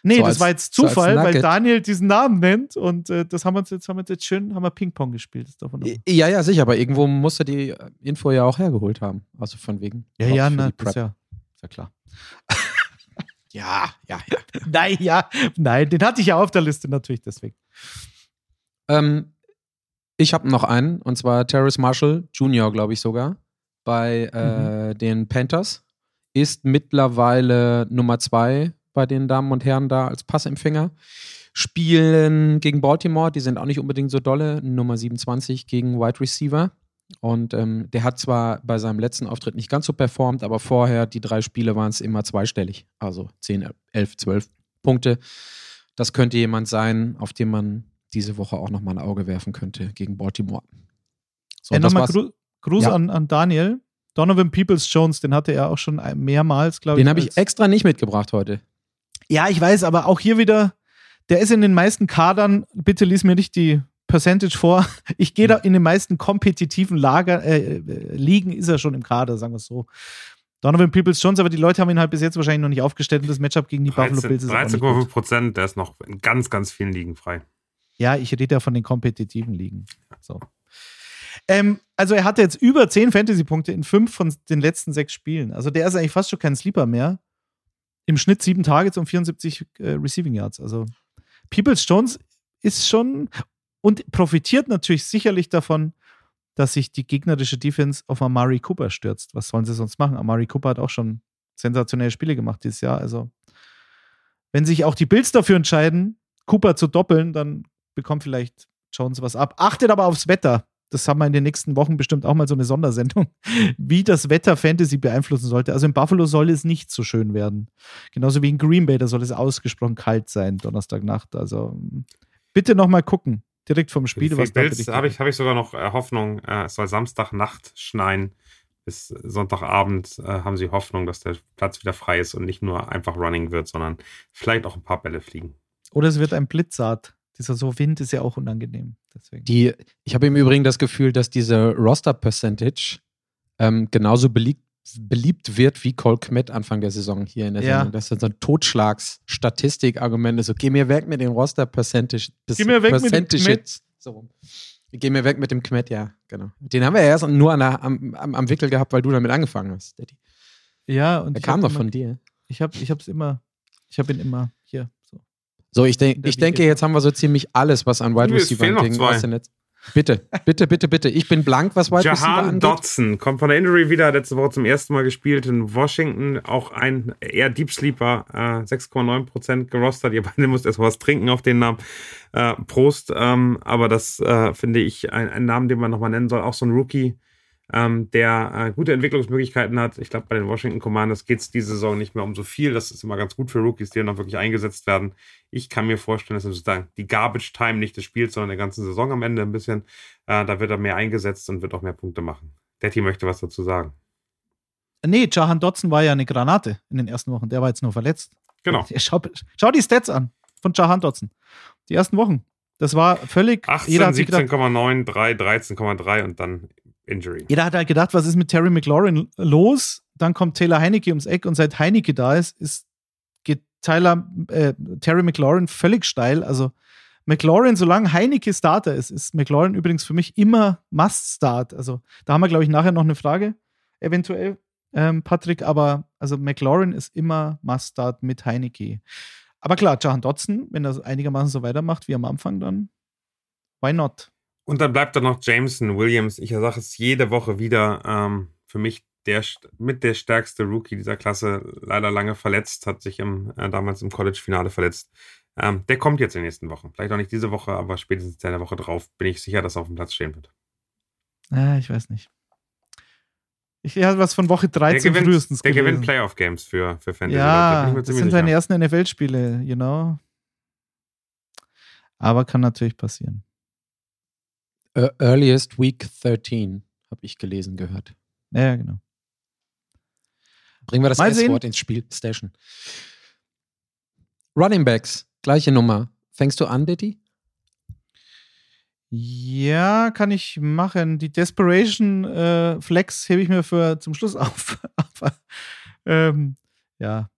Nee, So das als- war jetzt so Zufall, weil Nugget. Daniel diesen Namen nennt und äh, das haben wir uns jetzt, haben wir jetzt schön, haben wir Ping-Pong gespielt. Ja, ja, sicher, aber irgendwo musst du die Info ja auch hergeholt haben. Also von wegen. Ja, ja, na, das ja, ja klar. ja, ja, ja. Nein, ja, nein, den hatte ich ja auf der Liste natürlich deswegen. Ähm, ich habe noch einen, und zwar Terrace Marshall Jr., glaube ich sogar, bei äh, den Panthers. Ist mittlerweile Nummer zwei bei den Damen und Herren da als Passempfänger. Spielen gegen Baltimore, die sind auch nicht unbedingt so dolle. Nummer 27 gegen Wide Receiver. Und ähm, der hat zwar bei seinem letzten Auftritt nicht ganz so performt, aber vorher, die drei Spiele waren es immer zweistellig. Also 10, 11, 12 Punkte. Das könnte jemand sein, auf den man diese Woche auch nochmal ein Auge werfen könnte gegen Baltimore. So, Ja, nochmal. Gru Gruß Ja. an, an Daniel. Donovan Peoples Jones, den hatte er auch schon mehrmals, glaube ich. Den habe ich extra nicht mitgebracht heute. Ja, ich weiß, aber auch hier wieder, der ist in den meisten Kadern, bitte lies mir nicht die Percentage vor. Ich gehe da in den meisten kompetitiven Lager, äh, äh, Ligen ist er schon im Kader, sagen wir es so. Donovan Peoples Jones, aber die Leute haben ihn halt bis jetzt wahrscheinlich noch nicht aufgestellt und das Matchup gegen die Buffalo 13 Bills ist auch nicht 13,5 gut. Prozent, der ist noch in ganz, ganz vielen Ligen frei. Ja, ich rede ja von den kompetitiven Ligen. So. Ähm, also er hatte jetzt über 10 Fantasy-Punkte in fünf von den letzten sechs Spielen. Also der ist eigentlich fast schon kein Sleeper mehr. Im Schnitt sieben Targets und 74 äh, Receiving Yards. Also Peoples Jones ist schon und profitiert natürlich sicherlich davon, dass sich die gegnerische Defense auf Amari Cooper stürzt. Was sollen sie sonst machen? Amari Cooper hat auch schon sensationelle Spiele gemacht dieses Jahr. Also wenn sich auch die Bills dafür entscheiden, Cooper zu doppeln, dann bekommt vielleicht Jones was ab. Achtet aber aufs Wetter. Das haben wir in den nächsten Wochen bestimmt auch mal so eine Sondersendung, wie das Wetter Fantasy beeinflussen sollte. Also in Buffalo soll es nicht so schön werden. Genauso wie in Green Bay, da soll es ausgesprochen kalt sein, Donnerstagnacht. Also bitte noch mal gucken, direkt vom Spiel. Was Bills habe ich, hab ich sogar noch äh, Hoffnung, äh, es soll Samstagnacht schneien. Bis Sonntagabend äh, haben sie Hoffnung, dass der Platz wieder frei ist und nicht nur einfach Running wird, sondern vielleicht auch ein paar Bälle fliegen. Oder es wird ein Blitzsaat. Dieser so Wind ist ja auch unangenehm. Deswegen. Die, ich habe im Übrigen das Gefühl, dass diese Roster-Percentage ähm, genauso beliebt, beliebt wird wie Cole Kmet Anfang der Saison hier in der Ja. Sendung. Das ist so ein Totschlags-Statistik-Argument. ist So, geh mir weg mit den Roster-Percentage. Geh mir weg mit dem Percentages. So rum. Geh mir weg mit dem Kmet, ja, genau. Den haben wir ja erst nur an der, am, am, am Wickel gehabt, weil du damit angefangen hast, Daddy. Ja, und Der ich kam doch immer- von dir. Ich habe ich hab's immer, ich habe ihn immer hier. So. So, ich, denk, ich denke, jetzt haben wir so ziemlich alles, was an Wide Es Receiver fehlen noch gegen zwei. aus dem. Bitte, bitte, bitte, bitte. Ich bin blank, was Wide Jahan. Dotson kommt von der Injury wieder, hat letzte Woche zum ersten Mal gespielt in Washington. Auch ein eher Deep Sleeper, äh, 6,9% gerostert. Ihr beide müsst erst mal was trinken auf den Namen. Äh, Prost. Ähm, aber das äh, finde ich ein, ein Namen, den man nochmal nennen soll. Auch so ein Rookie, ähm, der äh, gute Entwicklungsmöglichkeiten hat. Ich glaube, bei den Washington Commanders geht es diese Saison nicht mehr um so viel. Das ist immer ganz gut für Rookies, die dann auch wirklich eingesetzt werden. Ich kann mir vorstellen, dass sozusagen die Garbage Time nicht des Spiels, sondern der ganzen Saison am Ende ein bisschen äh, da wird er mehr eingesetzt und wird auch mehr Punkte machen. Detti möchte was dazu sagen. Nee, Jahan Dotson war ja eine Granate in den ersten Wochen. Der war jetzt nur verletzt. Genau. Schau, schau die Stats an von Jahan Dotson. Die ersten Wochen. Das war völlig. 18, jeder, hat sich gedacht, 17,9, 3, 13,3 und dann Injury. jeder hat halt gedacht, was ist mit Terry McLaurin los? Dann kommt Taylor Heinecke ums Eck und seit Heinecke da ist, ist geht Tyler, äh, Terry McLaurin völlig steil. Also McLaurin, solange Heinecke Starter ist, ist McLaurin übrigens für mich immer Must-Start. Also da haben wir, glaube ich, nachher noch eine Frage, eventuell, ähm, Patrick. Aber also McLaurin ist immer Must-Start mit Heinecke. Aber klar, Jahan Dotson, wenn er einigermaßen so weitermacht wie am Anfang, dann why not? Und dann bleibt da noch Jameson Williams. Ich sage es jede Woche wieder. Ähm, für mich der mit der stärkste Rookie dieser Klasse, leider lange verletzt, hat sich im, äh, damals im College-Finale verletzt. Ähm, der kommt jetzt in den nächsten Wochen. Vielleicht auch nicht diese Woche, aber spätestens in der Woche drauf bin ich sicher, dass er auf dem Platz stehen wird. Ah, ich weiß nicht. Ich habe was von Woche 13 der gewinnt, frühestens Der gelesen. gewinnt Playoff-Games für, für Fantasy. Ja, Leute. das sind seine ersten NFL-Spiele, you know. Aber kann natürlich passieren. Uh, earliest Week 13, habe ich gelesen, gehört. Ja, genau. Bringen wir das. S-Wort ins Spiel, Station. Running Backs, gleiche Nummer. Fängst du an, Diddy? Ja, kann ich machen. Die Desperation äh, Flex hebe ich mir für zum Schluss auf. Aber ähm, ja.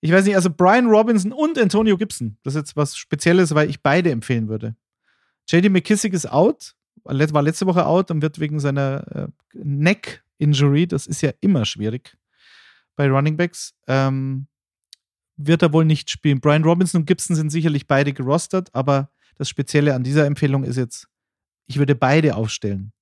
Ich weiß nicht, also Brian Robinson und Antonio Gibson. Das ist jetzt was Spezielles, weil ich beide empfehlen würde. JD McKissick ist out, war letzte Woche out und wird wegen seiner äh, Neck-Injury, das ist ja immer schwierig bei Running Backs, ähm, wird er wohl nicht spielen. Brian Robinson und Gibson sind sicherlich beide gerostert, aber das Spezielle an dieser Empfehlung ist jetzt, ich würde beide aufstellen.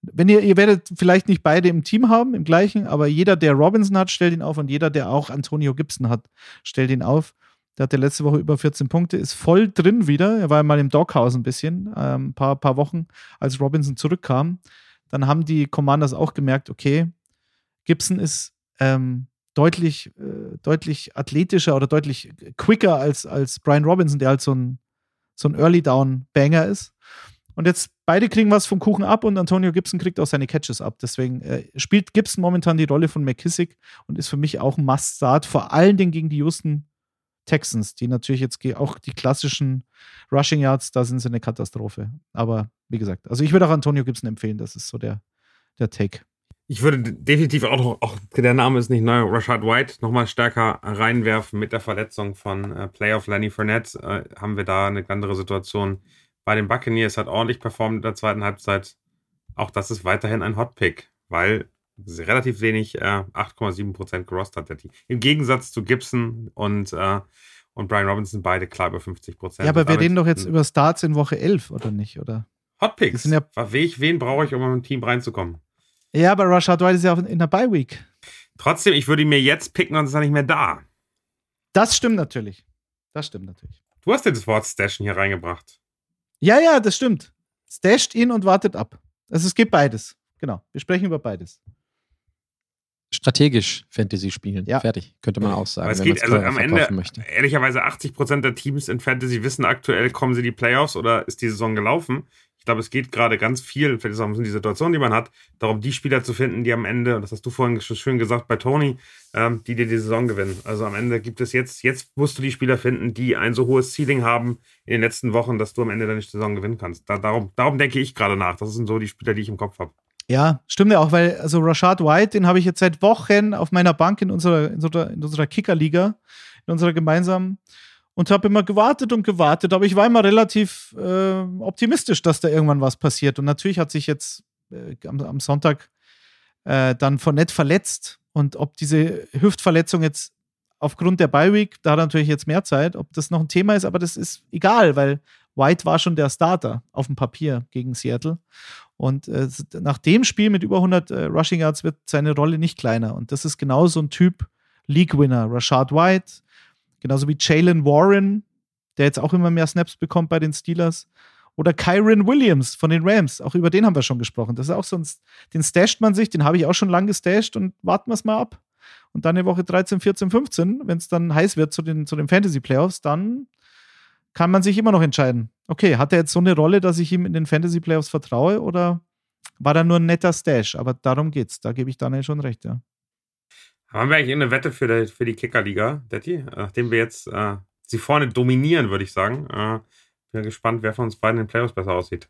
Wenn ihr, ihr werdet vielleicht nicht beide im Team haben, im gleichen, aber jeder, der Robinson hat, stellt ihn auf und jeder, der auch Antonio Gibson hat, stellt ihn auf. Der hatte letzte Woche über 14 Punkte, ist voll drin wieder. Er war mal im Doghouse ein bisschen, ein ähm, paar, paar Wochen, als Robinson zurückkam. Dann haben die Commanders auch gemerkt, okay, Gibson ist ähm, deutlich, äh, deutlich athletischer oder deutlich quicker als, als Brian Robinson, der halt so ein, so ein Early-Down-Banger ist. Und jetzt beide kriegen was vom Kuchen ab und Antonio Gibson kriegt auch seine Catches ab. Deswegen äh, spielt Gibson momentan die Rolle von McKissick und ist für mich auch ein Must-Start, vor allen Dingen gegen die Houston Texans, die natürlich jetzt auch die klassischen Rushing Yards, da sind sie eine Katastrophe. Aber wie gesagt, also ich würde auch Antonio Gibson empfehlen, das ist so der, der Take. Ich würde definitiv auch, auch der Name ist nicht neu, Rashad White nochmal stärker reinwerfen mit der Verletzung von äh, Playoff Lenny Fournette. Äh, haben wir da eine andere Situation. Bei den Buccaneers hat ordentlich performt in der zweiten Halbzeit. Auch das ist weiterhin ein Hotpick, weil relativ wenig, äh, 8,7% gerost hat der Team. Im Gegensatz zu Gibson und, äh, und Brian Robinson beide klar über 50%. Ja, aber wir reden doch jetzt über Starts in Woche 11, oder nicht? Oder? Hotpicks. Ja- wen, wen brauche ich, um im Team reinzukommen? Ja, aber Rashad White ist ja auch in der Bye Week. Trotzdem, ich würde ihn mir jetzt picken und ist er nicht mehr da. Das stimmt natürlich. Das stimmt natürlich. Du hast das Wort Stashen hier reingebracht. Ja, ja, das stimmt. Stasht ihn und wartet ab. Also es gibt beides. Genau. Wir sprechen über beides. Strategisch Fantasy spielen. Ja. Fertig, könnte man auch sagen. Aber es wenn geht also am verkaufen Ende, möchte. ehrlicherweise 80% der Teams in Fantasy wissen aktuell, kommen sie in die Playoffs oder ist die Saison gelaufen. Ich glaube, es geht gerade ganz viel, vielleicht ist auch ein bisschen die Situation, die man hat, darum, die Spieler zu finden, die am Ende, und das hast du vorhin schon schön gesagt bei Tony, ähm, die dir die Saison gewinnen. Also am Ende gibt es jetzt, jetzt musst du die Spieler finden, die ein so hohes Ceiling haben in den letzten Wochen, dass du am Ende deine Saison gewinnen kannst. Da, darum, darum denke ich gerade nach. Das sind so die Spieler, die ich im Kopf habe. Ja, stimmt ja auch, weil also Rashad White, den habe ich jetzt seit Wochen auf meiner Bank in unserer, in unserer, in unserer Kickerliga, in unserer gemeinsamen, und habe immer gewartet und gewartet, aber ich war immer relativ äh, optimistisch, dass da irgendwann was passiert. Und natürlich hat sich jetzt äh, am, am Sonntag äh, dann Fournette verletzt und ob diese Hüftverletzung jetzt aufgrund der Bye-Week, da hat er natürlich jetzt mehr Zeit, ob das noch ein Thema ist, aber das ist egal, weil White war schon der Starter auf dem Papier gegen Seattle. Und äh, nach dem Spiel mit über 100 äh, Rushing Yards wird seine Rolle nicht kleiner. Und das ist genau so ein Typ League-Winner. Rashad White, genauso wie Jalen Warren, der jetzt auch immer mehr Snaps bekommt bei den Steelers. Oder Kyron Williams von den Rams. Auch über den haben wir schon gesprochen. Das ist auch so ein, den stasht man sich, den habe ich auch schon lange gestasht und warten wir es mal ab. Und dann in Woche 13, 14, 15, wenn es dann heiß wird zu den, zu den Fantasy Playoffs, dann kann man sich immer noch entscheiden. Okay, hat er jetzt so eine Rolle, dass ich ihm in den Fantasy Playoffs vertraue oder war da nur ein netter Stash? Aber darum geht's. Da gebe ich Daniel schon recht, ja. Haben wir eigentlich eine Wette für die, für die Kickerliga, Detti? Nachdem wir jetzt äh, sie vorne dominieren, würde ich sagen. Äh, bin gespannt, wer von uns beiden in den Playoffs besser aussieht.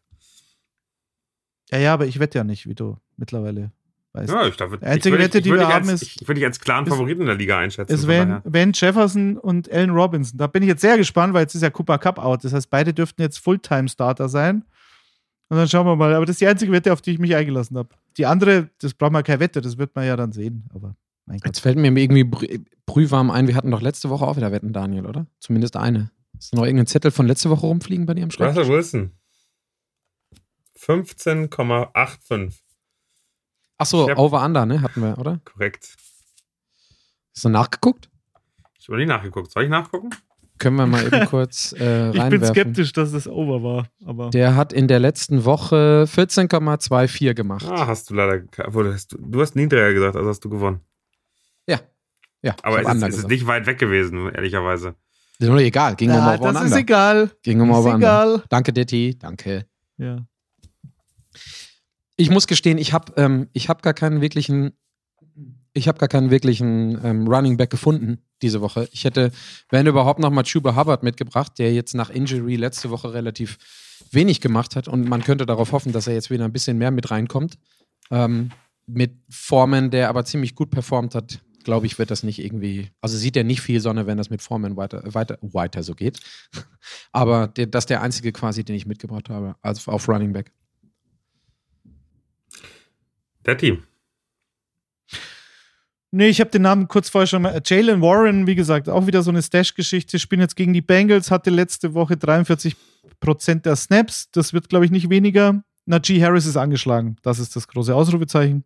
Ja, ja, aber ich wette ja nicht, wie du mittlerweile weißt. Ja, ich glaube, Die einzige Wette, die wir haben, als, ist- Ich würde dich als klaren ist- Favoriten der Liga einschätzen. ist Van. Van Jefferson und Allen Robinson. Da bin ich jetzt sehr gespannt, weil jetzt ist ja Cooper Cup out. Das heißt, beide dürften jetzt Fulltime-Starter sein. Und dann schauen wir mal. Aber das ist die einzige Wette, auf die ich mich eingelassen habe. Die andere, das braucht man keine Wette, das wird man ja dann sehen. Aber mein Gott. Jetzt fällt mir irgendwie brühwarm ein, wir hatten doch letzte Woche auch wieder Wetten, Daniel, oder? Zumindest eine. Ist noch irgendein Zettel von letzte Woche rumfliegen bei dir am Schreibtisch? Russell Wilson. 15,85. Achso, Ich hab- Over-Under, ne? Hatten wir, oder? Korrekt. Hast du nachgeguckt? Ich habe nicht nachgeguckt. Soll ich nachgucken? Können wir mal eben kurz äh, Ich bin reinwerfen. skeptisch, dass das over war. Aber Der hat in der letzten Woche 14,24 gemacht. Ah, hast du leider. Obwohl, du hast, du hast niedriger gesagt, also hast du gewonnen. Ja. Ja, Aber es ist, Under es ist nicht weit weg gewesen, ehrlicherweise. Ist nur egal, ging um ja, Over und das ist Under. egal. Ging um Ist Over Under. egal. Danke, Detti, danke. Ja. Ich muss gestehen, ich habe ähm, ich hab gar keinen wirklichen, ich habe gar keinen wirklichen ähm, Running Back gefunden diese Woche. Ich hätte, wenn überhaupt, noch mal Chuba Hubbard mitgebracht, der jetzt nach Injury letzte Woche relativ wenig gemacht hat und man könnte darauf hoffen, dass er jetzt wieder ein bisschen mehr mit reinkommt. Ähm, mit Foreman, der aber ziemlich gut performt hat, glaube ich, wird das nicht irgendwie, also sieht er nicht viel Sonne, wenn das mit Foreman weiter, weiter, weiter so geht. aber der, das ist der einzige quasi, den ich mitgebracht habe, also auf Running Back. Der Team. Nee, ich habe den Namen kurz vorher schon mal. Jalen Warren, wie gesagt, auch wieder so eine Stash-Geschichte. Spielen jetzt gegen die Bengals, hatte letzte Woche 43% der Snaps. Das wird, glaube ich, nicht weniger. Najee Harris ist angeschlagen. Das ist das große Ausrufezeichen.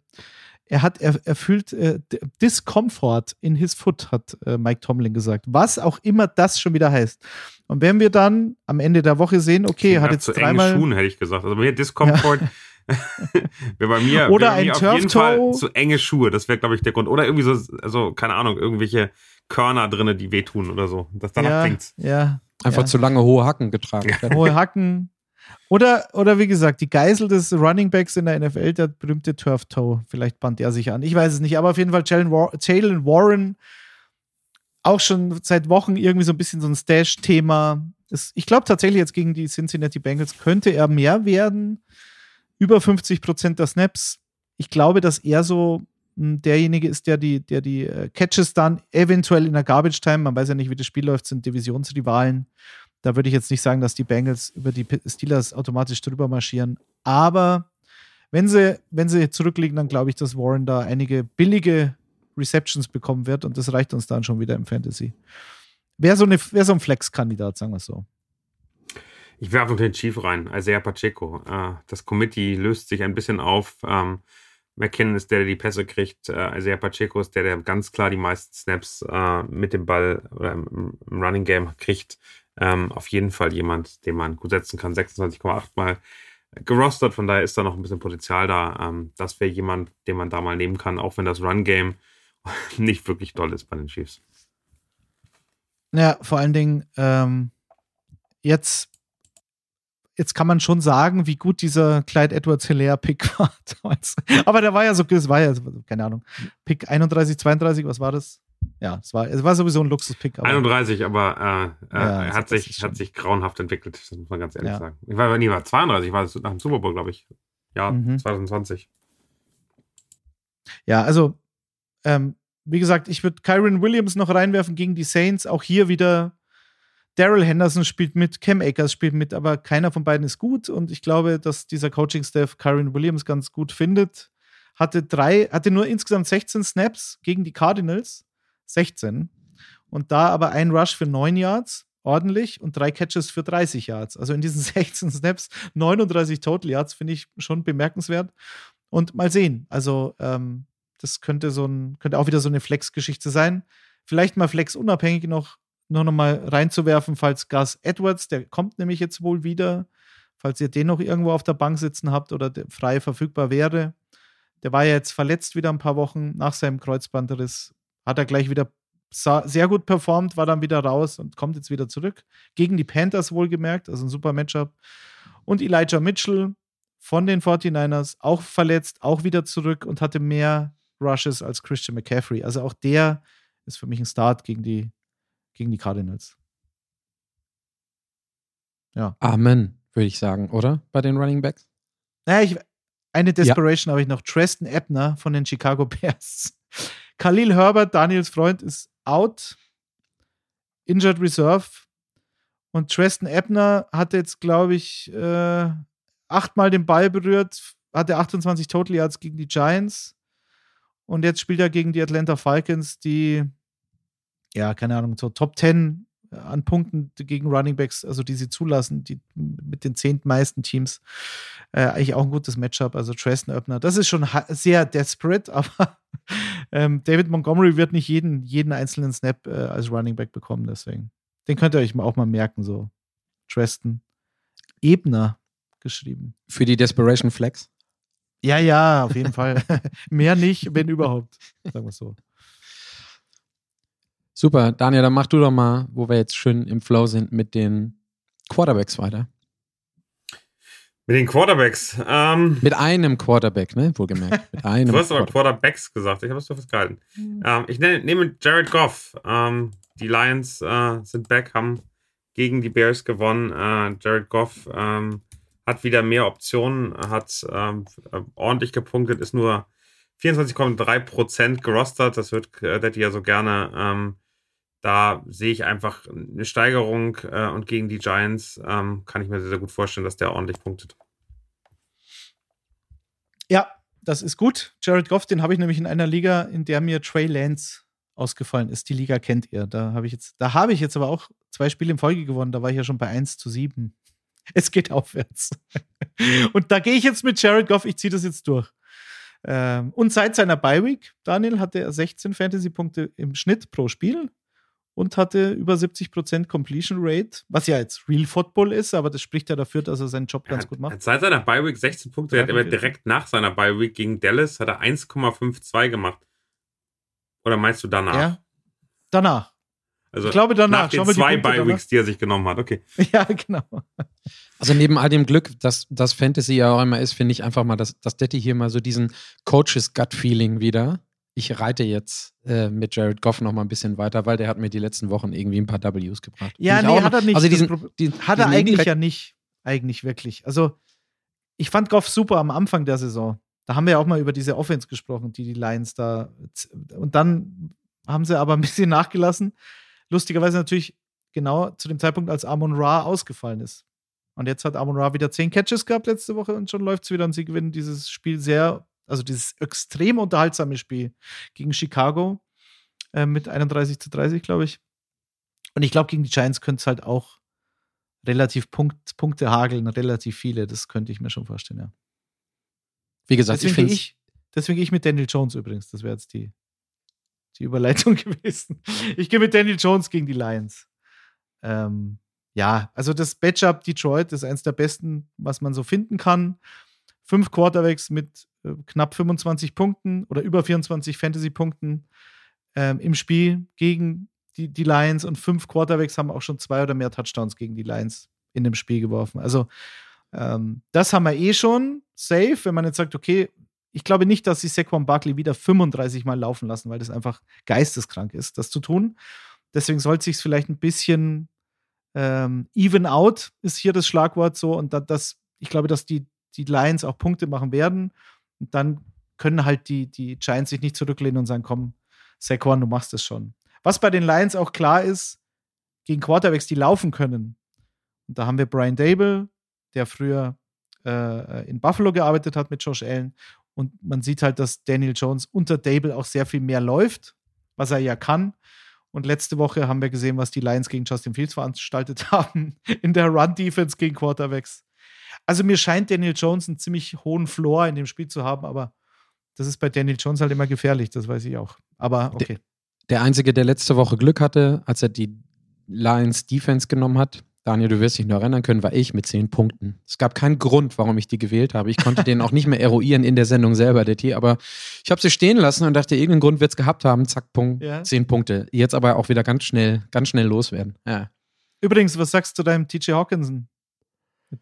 Er hat er, erfüllt äh, D- Discomfort in his foot, hat äh, Mike Tomlin gesagt. Was auch immer das schon wieder heißt. Und wenn wir dann am Ende der Woche sehen, okay, er hat Ja, jetzt zu enge dreimal. Schuhen, hätte ich gesagt. Also mir Discomfort. wäre bei mir, Oder wäre bei ein mir auf jeden Fall Turf-Toe. zu enge Schuhe. Das wäre, glaube ich, der Grund. Oder irgendwie so, also, keine Ahnung, irgendwelche Körner drinne, die wehtun oder so. Das danach ja, klingt's. ja, Einfach Ja. zu lange hohe Hacken getragen. hohe Hacken. Oder, oder wie gesagt, die Geisel des Running Backs in der NFL, der berühmte Turf Toe. Vielleicht band er sich an. Ich weiß es nicht, aber auf jeden Fall Jalen, War Jalen Warren auch schon seit Wochen irgendwie so ein bisschen so ein Stash-Thema. Ich glaube tatsächlich jetzt gegen die Cincinnati Bengals könnte er mehr werden. Über 50 Prozent der Snaps. Ich glaube, dass er so mh, derjenige ist, der die, der die äh, Catches dann eventuell in der Garbage Time, man weiß ja nicht, wie das Spiel läuft, sind Divisionsrivalen. Da würde ich jetzt nicht sagen, dass die Bengals über die Steelers automatisch drüber marschieren. Aber wenn sie, wenn sie zurückliegen, dann glaube ich, dass Warren da einige billige Receptions bekommen wird und das reicht uns dann schon wieder im Fantasy. Wäre so, wär so ein Flex-Kandidat, sagen wir es so. Ich werfe noch den Chief rein, Isaiah Pacheco. Äh, das Committee löst sich ein bisschen auf. Ähm, McKinnon ist der, der die Pässe kriegt. Äh, Isaiah Pacheco ist der, der ganz klar die meisten Snaps äh, mit dem Ball oder im, Running Game kriegt. Ähm, auf jeden Fall jemand, den man gut setzen kann. 26,8 Mal gerostert, von daher ist da noch ein bisschen Potenzial da. Ähm, das wäre jemand, den man da mal nehmen kann, auch wenn das Run Game nicht wirklich toll ist bei den Chiefs. Ja, vor allen Dingen, ähm, jetzt, jetzt kann man schon sagen, wie gut dieser Clyde Edwards Hilaire Pick war damals. Aber der war ja so, es war ja, keine Ahnung, Pick 31, 32, was war das? Ja, es war, es war sowieso ein Luxus-Pick. aber- 31, aber äh, äh, Ja, er also hat das sich, hat sich grauenhaft entwickelt, das muss man ganz ehrlich Ja. sagen. Ich war, nee, war 32, ich war nach dem Super Bowl, glaube ich. Ja, Mhm. 2020. Ja, also, ähm, wie gesagt, ich würde Kyron Williams noch reinwerfen gegen die Saints. Auch hier wieder Daryl Henderson spielt mit, Cam Akers spielt mit, aber keiner von beiden ist gut. Und ich glaube, dass dieser Coaching-Staff Kyron Williams ganz gut findet. Hatte drei, hatte nur insgesamt 16 Snaps gegen die Cardinals. 16. Und da aber ein Rush für 9 Yards, ordentlich, und drei Catches für 30 Yards. Also in diesen 16 Snaps 39 Total Yards, finde ich schon bemerkenswert. Und mal sehen. Also, ähm, das könnte so ein, könnte auch wieder so eine Flex-Geschichte sein. Vielleicht mal Flex-unabhängig noch, noch, noch mal reinzuwerfen, falls Gus Edwards, der kommt nämlich jetzt wohl wieder, falls ihr den noch irgendwo auf der Bank sitzen habt oder der frei verfügbar wäre. Der war ja jetzt verletzt wieder ein paar Wochen nach seinem Kreuzbandriss. Hat er gleich wieder sehr gut performt, war dann wieder raus und kommt jetzt wieder zurück. Gegen die Panthers wohlgemerkt, also ein super Matchup. Und Elijah Mitchell von den 49ers, auch verletzt, auch wieder zurück und hatte mehr Rushes als Christian McCaffrey. Also auch der ist für mich ein Start gegen die, gegen die Cardinals. Ja. Amen, würde ich sagen, oder? Bei den Running Backs? Naja, ich, eine Desperation habe ich noch. Treston Ebner von den Chicago Bears. Khalil Herbert, Daniels Freund, ist out. Injured Reserve. Und Treston Ebner hat jetzt, glaube ich, äh, achtmal den Ball berührt, hatte 28 Total Yards gegen die Giants. Und jetzt spielt er gegen die Atlanta Falcons, die, ja, keine Ahnung, so Top 10 an Punkten gegen Running Backs, also die sie zulassen, die mit den zehntmeisten Teams, äh, eigentlich auch ein gutes Matchup. Also Treston Öppner, das ist schon sehr desperate, aber ähm, David Montgomery wird nicht jeden, jeden einzelnen Snap äh, als Running Back bekommen, deswegen. Den könnt ihr euch auch mal merken, so. Treston Ebner geschrieben. Für die Desperation Flex? Ja, ja, auf jeden Fall. Mehr nicht, wenn überhaupt. Sagen wir es so. Super, Daniel, dann mach du doch mal, wo wir jetzt schön im Flow sind, mit den Quarterbacks weiter. Mit den Quarterbacks. Ähm, mit einem Quarterback, ne? Wohlgemerkt. Mit einem du hast aber Quarterbacks gesagt. Ich habe es doch festgehalten. Mhm. Ähm, ich nehme, nehme Jared Goff. Ähm, die Lions äh, sind back, haben gegen die Bears gewonnen. Äh, Jared Goff ähm, hat wieder mehr Optionen, hat ähm, ordentlich gepunktet, ist nur 24,3% gerostert. Das wird äh, Daddy ja so gerne. Da sehe ich einfach eine Steigerung äh, und gegen die Giants ähm, kann ich mir sehr, sehr gut vorstellen, dass der ordentlich punktet. Ja, das ist gut. Jared Goff, den habe ich nämlich in einer Liga, in der mir Trey Lance ausgefallen ist. Die Liga kennt ihr. Da habe ich jetzt, da habe ich jetzt aber auch zwei Spiele in Folge gewonnen. Da war ich ja schon bei 1 zu 7. Es geht aufwärts. und da gehe ich jetzt mit Jared Goff, ich ziehe das jetzt durch. Ähm, und seit seiner Bye-Week, Daniel, hatte er 16 Fantasy-Punkte im Schnitt pro Spiel und hatte über 70% Completion Rate, was ja jetzt Real Football ist, aber das spricht ja dafür, dass er seinen Job ganz hat, gut macht. Seit seiner Bye Week 16 Punkte, er hat immer direkt nach seiner Bye Week gegen Dallas hat er 1,52 gemacht. Oder meinst du danach? Ja, danach. Also ich glaube danach. Nach den zwei Bye Weeks, die er sich genommen hat. Okay. Ja, genau. Also neben all dem Glück, dass das Fantasy ja auch immer ist, finde ich einfach mal, dass, dass Detti hier mal so diesen Coaches Gut Feeling wieder ich reite jetzt äh, mit Jared Goff noch mal ein bisschen weiter, weil der hat mir die letzten Wochen irgendwie ein paar Ws gebracht. Ja, nee, hat er nicht. Also diesen, diesen hat er eigentlich ja nicht. Eigentlich wirklich. Also, ich fand Goff super am Anfang der Saison. Da haben wir ja auch mal über diese Offense gesprochen, die die Lions da. Und dann haben sie aber ein bisschen nachgelassen. Lustigerweise natürlich genau zu dem Zeitpunkt, als Amon Ra ausgefallen ist. Und jetzt hat Amon Ra wieder zehn Catches gehabt letzte Woche und schon läuft es wieder und sie gewinnen dieses Spiel sehr also dieses extrem unterhaltsame Spiel gegen Chicago äh, mit 31 zu 30, glaube ich. Und ich glaube, gegen die Giants könnte es halt auch relativ Punkt, Punkte hageln, relativ viele. Das könnte ich mir schon vorstellen, ja. Wie gesagt, deswegen ich finde. Ich, deswegen gehe ich mit Daniel Jones übrigens. Das wäre jetzt die, die Überleitung gewesen. Ich gehe mit Daniel Jones gegen die Lions. Ähm, ja, also das Matchup Detroit ist eins der besten, was man so finden kann. Fünf Quarterbacks mit knapp 25 Punkten oder über 24 Fantasy-Punkten ähm, im Spiel gegen die, die Lions und fünf Quarterbacks haben auch schon zwei oder mehr Touchdowns gegen die Lions in dem Spiel geworfen. Also ähm, das haben wir eh schon safe, wenn man jetzt sagt, okay, ich glaube nicht, dass sie Saquon Barkley wieder 35 Mal laufen lassen, weil das einfach geisteskrank ist, das zu tun. Deswegen sollte sich vielleicht ein bisschen ähm, even out ist hier das Schlagwort so und da, das, ich glaube, dass die, die Lions auch Punkte machen werden. Und dann können halt die, die Giants sich nicht zurücklehnen und sagen, komm, Saquon, du machst es schon. Was bei den Lions auch klar ist, gegen Quarterbacks, die laufen können. Und da haben wir Brian Dable, der früher äh, in Buffalo gearbeitet hat mit Josh Allen. Und man sieht halt, dass Daniel Jones unter Dable auch sehr viel mehr läuft, was er ja kann. Und letzte Woche haben wir gesehen, was die Lions gegen Justin Fields veranstaltet haben in der Run-Defense gegen Quarterbacks. Also mir scheint Daniel Jones einen ziemlich hohen Floor in dem Spiel zu haben, aber das ist bei Daniel Jones halt immer gefährlich, das weiß ich auch. Aber okay. Der, der Einzige, der letzte Woche Glück hatte, als er die Lions Defense genommen hat, Daniel, du wirst dich noch erinnern können, war ich mit zehn Punkten. Es gab keinen Grund, warum ich die gewählt habe. Ich konnte den auch nicht mehr eruieren in der Sendung selber, der T, aber ich habe sie stehen lassen und dachte, irgendeinen Grund wird es gehabt haben. Zack, Punkt, ja. zehn Punkte. Jetzt aber auch wieder ganz schnell, ganz schnell loswerden. Ja. Übrigens, was sagst du deinem TJ Hawkinson?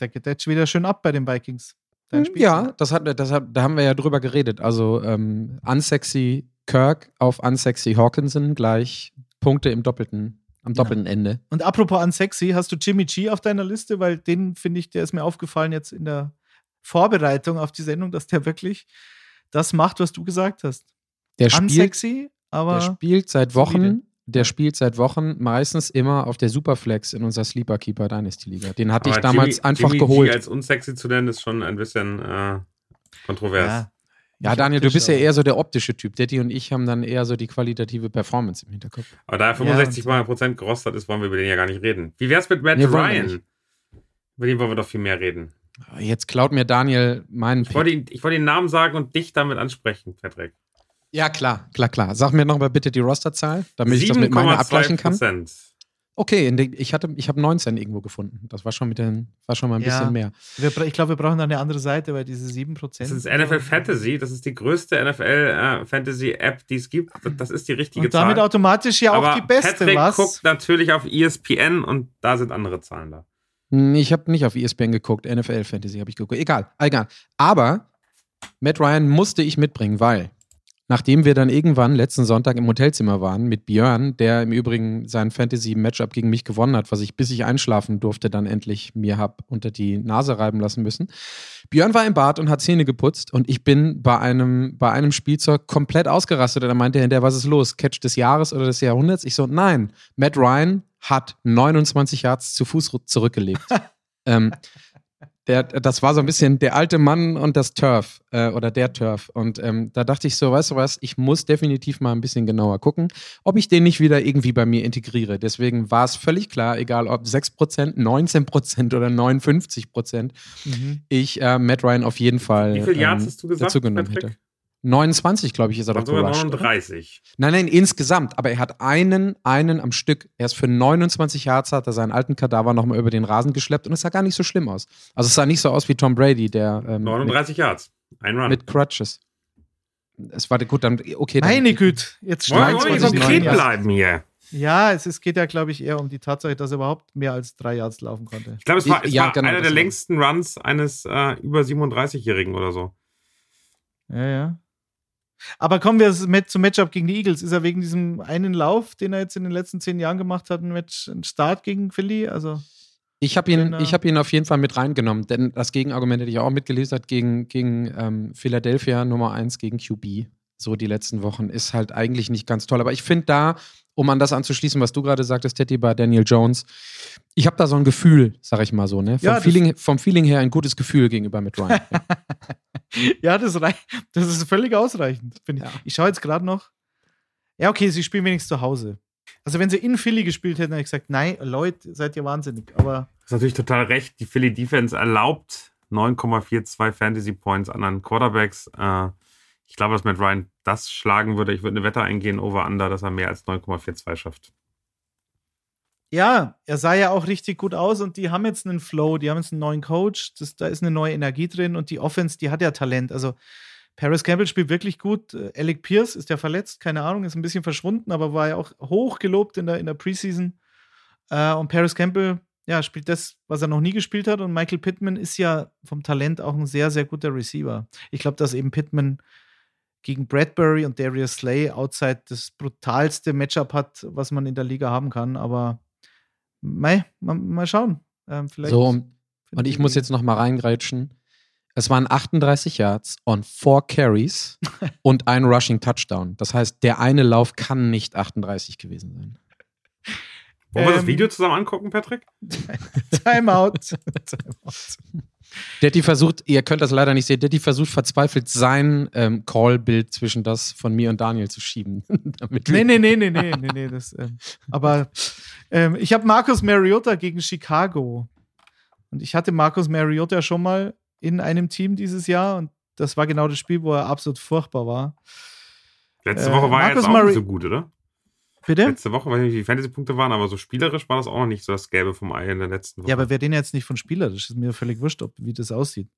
Der geht jetzt wieder schön ab bei den Vikings. Hm, ja, das hat, das hat, da haben wir ja drüber geredet. Also ähm, unsexy Kirk auf unsexy Hawkinson gleich Punkte im doppelten, am doppelten ja. Ende. Und apropos unsexy, hast du Jimmy G auf deiner Liste? Weil den finde ich, der ist mir aufgefallen jetzt in der Vorbereitung auf die Sendung, dass der wirklich das macht, was du gesagt hast. Der unsexy, aber der spielt seit Wochen der spielt seit Wochen meistens immer auf der Superflex in unserer Sleeper Keeper Dynasty Liga. Den hatte Aber ich damals Jimmy, einfach Jimmy geholt. G als unsexy zu nennen, ist schon ein bisschen äh, kontrovers. Ja. Ja, Daniel, du bist ja eher so der optische Typ. Daddy und ich haben dann eher so die qualitative Performance im Hinterkopf. Aber da er 65 und- mal Prozent gerostet ist, wollen wir über den ja gar nicht reden. Wie wär's mit Matt Nee, Ryan? Über den wollen wir doch viel mehr reden. Jetzt klaut mir Daniel meinen Ich wollte, ihn, ich wollte den Namen sagen und dich damit ansprechen, Patrick. Ja, klar, klar, klar. Sag mir noch mal bitte die Rosterzahl, damit ich das mit meiner abgleichen kann. Okay, in den, ich, hatte, ich habe 19 irgendwo gefunden. Das war schon, mit den, war schon mal ein Ja. bisschen mehr. Ich glaube, wir brauchen da eine andere Seite, weil diese 7%. Das ist NFL Fantasy. Das ist die größte NFL äh, Fantasy App, die es gibt. Das- ist die richtige Und damit Zahl. automatisch ja auch Aber die beste, Patrick was? guckt natürlich auf ESPN und da sind andere Zahlen da. Hm, Ich habe nicht auf ESPN geguckt, NFL Fantasy habe ich geguckt. Egal, egal. Aber Matt Ryan musste ich mitbringen, weil nachdem wir dann irgendwann letzten Sonntag im Hotelzimmer waren mit Björn, der im Übrigen sein Fantasy-Matchup gegen mich gewonnen hat, was ich bis ich einschlafen durfte, dann endlich mir hab unter die Nase reiben lassen müssen. Björn war im Bad und hat Zähne geputzt und ich bin bei einem, bei einem Spielzeug komplett ausgerastet. Und er meinte hinterher, was ist los? Catch des Jahres oder des Jahrhunderts? Ich so, nein, Matt Ryan hat 29 Yards zu Fuß zurückgelegt. ähm, der, das war so ein bisschen der alte Mann und das Turf äh, oder der Turf. Und ähm, da dachte ich so, weißt du was, ich muss definitiv mal ein bisschen genauer gucken, ob ich den nicht wieder irgendwie bei mir integriere. Deswegen war es völlig klar, egal ob 6%, 19% oder 59%, Mhm. ich äh, Matt Ryan auf jeden Fall Wie Yards ähm, hast du gesagt, dazu genommen Patrick? hätte. 29, glaube ich, ist er doch sogar gerusht, oder? 39. Nein, nein, insgesamt. Aber er hat einen, einen am Stück. Er ist für 29 Yards, hat er seinen alten Kadaver nochmal über den Rasen geschleppt und es sah gar nicht so schlimm aus. Also es sah nicht so aus wie Tom Brady, der ähm, 39 Yards. Ein Run. mit, mit Crutches. Es war gut, dann, okay. Dann, Meine Güte, jetzt Wollen wir schneiden wollen wir 22, konkret 29. bleiben hier? Ja, es, es geht ja, glaube ich, eher um die Tatsache, dass er überhaupt mehr als drei Yards laufen konnte. Ich glaube, es war, es Ja, war genau, einer der war- längsten Runs eines äh, über 37-Jährigen oder so. Ja, ja. Aber kommen wir zum Matchup gegen die Eagles. Ist er wegen diesem einen Lauf, den er jetzt in den letzten zehn Jahren gemacht hat, ein Match, ein Start gegen Philly? Also, Ich habe ihn, ich hab ihn auf jeden Fall mit reingenommen, denn das Gegenargument hätte ich auch mitgelesen hat gegen, gegen ähm, Philadelphia Nummer 1 gegen QB. So die letzten Wochen ist halt eigentlich nicht ganz toll. Aber ich finde da, um an das anzuschließen, was du gerade sagtest, Teddy, bei Daniel Jones, ich habe da so ein Gefühl, sag ich mal so, ne? Vom, Ja, Feeling, vom Feeling her ein gutes Gefühl gegenüber mit Ryan. ja, das, das ist völlig ausreichend. finde Ich, Ja. ich schaue jetzt gerade noch. Ja, okay, sie spielen wenigstens zu Hause. Also, wenn sie in Philly gespielt hätten, hätte ich gesagt, nein, Leute, seid ihr wahnsinnig. Aber Das ist natürlich total recht. Die Philly Defense erlaubt 9,42 Fantasy Points anderen Quarterbacks. Äh, ich glaube, dass Matt Ryan das schlagen würde. Ich würde eine Wette eingehen, over under, dass er mehr als 9,42 schafft. ja, er sah ja auch richtig gut aus und die haben jetzt einen Flow, die haben jetzt einen neuen Coach, das, da ist eine neue Energie drin und die Offense, die hat ja Talent. Also Paris Campbell spielt wirklich gut. Äh, Alec Pierce ist ja verletzt, keine Ahnung, ist ein bisschen verschwunden, aber war ja auch hoch gelobt in der, in der Preseason. Äh, und Paris Campbell, ja, spielt das, was er noch nie gespielt hat. Und Michael Pittman ist ja vom Talent auch ein sehr, sehr guter Receiver. Ich glaube, dass eben Pittman gegen Bradbury und Darius Slay outside das brutalste Matchup hat, was man in der Liga haben kann. Aber mei, mal, mal schauen. Ähm, so, und ich muss jetzt noch mal reingrätschen. Es waren 38 Yards on four Carries und ein Rushing Touchdown. Das heißt, der eine Lauf kann nicht 38 gewesen sein. Wollen wir das Ähm, Video zusammen angucken, Patrick? Timeout. Timeout. Detti versucht, ihr könnt das leider nicht sehen, Detti versucht verzweifelt sein ähm, Call-Bild zwischen das von mir und Daniel zu schieben. damit Nee, nee, nee, nee, nee, nee, nee. Das, ähm, aber ähm, ich habe Marcus Mariota gegen Chicago. Und ich hatte Marcus Mariota schon mal in einem Team dieses Jahr und das war genau das Spiel, wo er absolut furchtbar war. Letzte Äh, Woche war er Marcus jetzt auch Murray- nicht so gut, oder? Bitte? Letzte Woche, weiß nicht, wie die Fantasy-Punkte waren, aber so spielerisch war das auch noch nicht so das Gelbe vom Ei in der letzten Woche. Ja, aber wir reden jetzt nicht von spielerisch. Ist mir völlig wurscht, ob, wie das aussieht.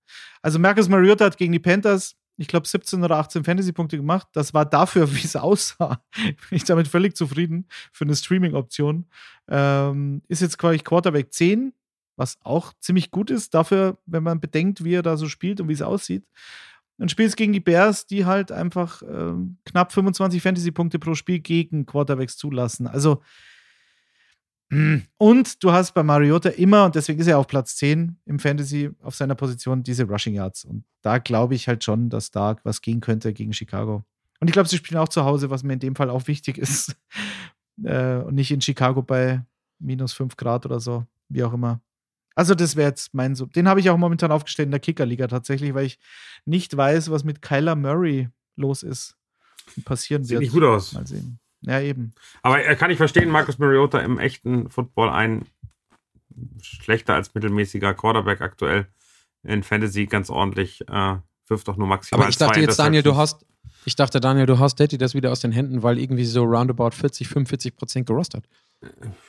Also Marcus Mariota hat gegen die Panthers, ich glaube, 17 oder 18 Fantasy-Punkte gemacht. Das war dafür, wie es aussah. Bin ich damit völlig zufrieden für eine Streaming-Option. Ähm, ist jetzt quasi Quarterback 10, was auch ziemlich gut ist, dafür, wenn man bedenkt, wie er da so spielt und wie es aussieht. Und spielst gegen die Bears, die halt einfach ähm, knapp 25 Fantasy-Punkte pro Spiel gegen Quarterbacks zulassen. Also. Und du hast bei Mariota immer, und deswegen ist er auf Platz 10 im Fantasy auf seiner Position, diese Rushing Yards. Und da glaube ich halt schon, dass da was gehen könnte gegen Chicago. Und ich glaube, sie spielen auch zu Hause, was mir in dem Fall auch wichtig ist. äh, und nicht in Chicago bei minus 5 Grad oder so, wie auch immer. Also, das wäre jetzt mein Sub. Den habe ich auch momentan aufgestellt in der Kickerliga tatsächlich, weil ich nicht weiß, was mit Kyler Murray los ist und passieren Sieht wird. nicht gut aus. Mal sehen. Ja, eben. Aber er kann ich verstehen, Marcus Mariota im echten Football ein schlechter als mittelmäßiger Quarterback aktuell in Fantasy ganz ordentlich. Äh, wirft doch nur maximal Aber ich dachte zwei jetzt, Daniel, du hast, ich dachte, Daniel, du hast Daddy das wieder aus den Händen, weil irgendwie so roundabout 40, 45 Prozent gerostet.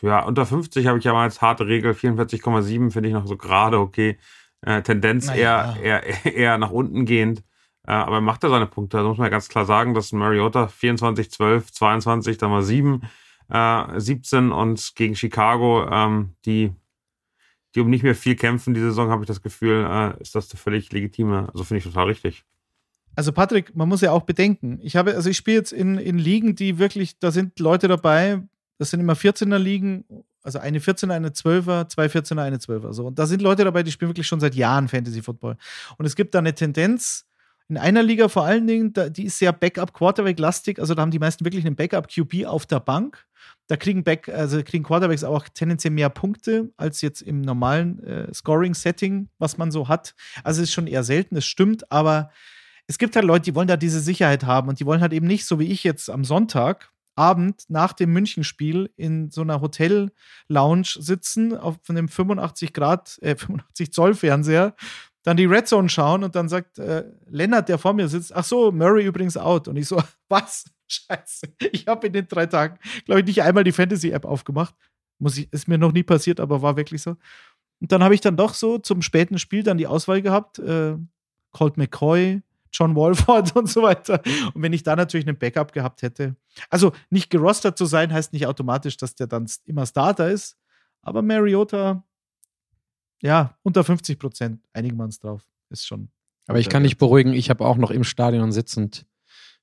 Ja, unter 50 habe ich ja mal als harte Regel. 44,7 finde ich noch so gerade okay. Äh, Tendenz Naja. eher, eher, eher nach unten gehend. Äh, aber er macht er seine Punkte. Da muss man ja ganz klar sagen, dass Mariota 24, 12, 22, dann mal 7, äh, 17 und gegen Chicago, ähm, die, die um nicht mehr viel kämpfen, die Saison, habe ich das Gefühl, äh, ist das eine völlig legitime. Also finde ich total richtig. Also Patrick, man muss ja auch bedenken, ich habe, also ich spiele jetzt in, in Ligen, die wirklich, da sind Leute dabei, das sind immer 14er Ligen, also eine 14er, eine 12er, zwei 14er, eine 12er. So. Und da sind Leute dabei, die spielen wirklich schon seit Jahren Fantasy Football. Und es gibt da eine Tendenz, in einer Liga vor allen Dingen, die ist sehr Backup-Quarterback-lastig, also da haben die meisten wirklich einen Backup-QB auf der Bank. Da kriegen, Back, also kriegen Quarterbacks auch tendenziell mehr Punkte als jetzt im normalen äh, Scoring-Setting, was man so hat. Also es ist schon eher selten, es stimmt, aber es gibt halt Leute, die wollen da diese Sicherheit haben und die wollen halt eben nicht, so wie ich jetzt am Sonntag, Abend nach dem Münchenspiel in so einer Hotel-Lounge sitzen, auf einem 85 Grad, äh, 85 Zoll Fernseher, dann die Red Zone schauen und dann sagt äh, Lennart, der vor mir sitzt, ach so, Murray übrigens out. Und ich so, was? Scheiße. Ich habe in den drei Tagen, glaube ich, nicht einmal die Fantasy-App aufgemacht. Muss ich, ist mir noch nie passiert, aber war wirklich so. Und dann habe ich dann doch so zum späten Spiel dann die Auswahl gehabt, äh, Colt McCoy, John Walford und so weiter. Und wenn ich da natürlich einen Backup gehabt hätte, also nicht gerostert zu sein, heißt nicht automatisch, dass der dann immer Starter ist. Aber Mariota, ja, unter 50 Prozent, einigen wir uns drauf. Ist schon. Aber ich kann dich beruhigen, ich habe auch noch im Stadion sitzend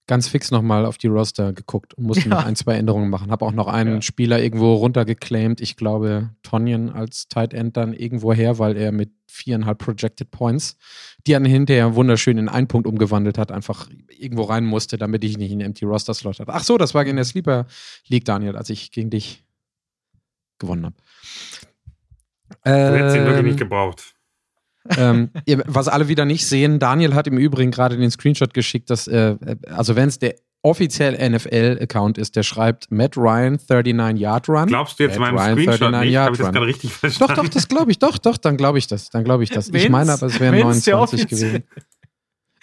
ganz fix nochmal auf die Roster geguckt und musste Ja. noch ein, zwei Änderungen machen. Habe auch noch einen Ja. Spieler irgendwo runtergeclaimed. Ich glaube, Tonyan als Tight End dann irgendwo her, weil er mit viereinhalb Projected Points, die er dann hinterher wunderschön in einen Punkt umgewandelt hat, einfach irgendwo rein musste, damit ich nicht einen Empty Roster Slot hatte. Ach so, das war in der Sleeper League, Daniel, als ich gegen dich gewonnen habe. Du hättest ihn wirklich Ähm, nicht gebraucht. Ähm, was alle wieder nicht sehen, Daniel hat im Übrigen gerade den Screenshot geschickt, dass, äh, also wenn es der offiziell NFL-Account ist, der schreibt Matt Ryan 39 Yard Run. Glaubst du jetzt Matt meinem Ryan, Screenshot 39 nicht? Habe ich das gerade richtig Doch, verstanden? doch, das glaube ich, doch, doch, dann glaube ich das, dann glaube ich das. ich Wenn's- meine aber, es wären wenn's der 29 offiziell- gewesen.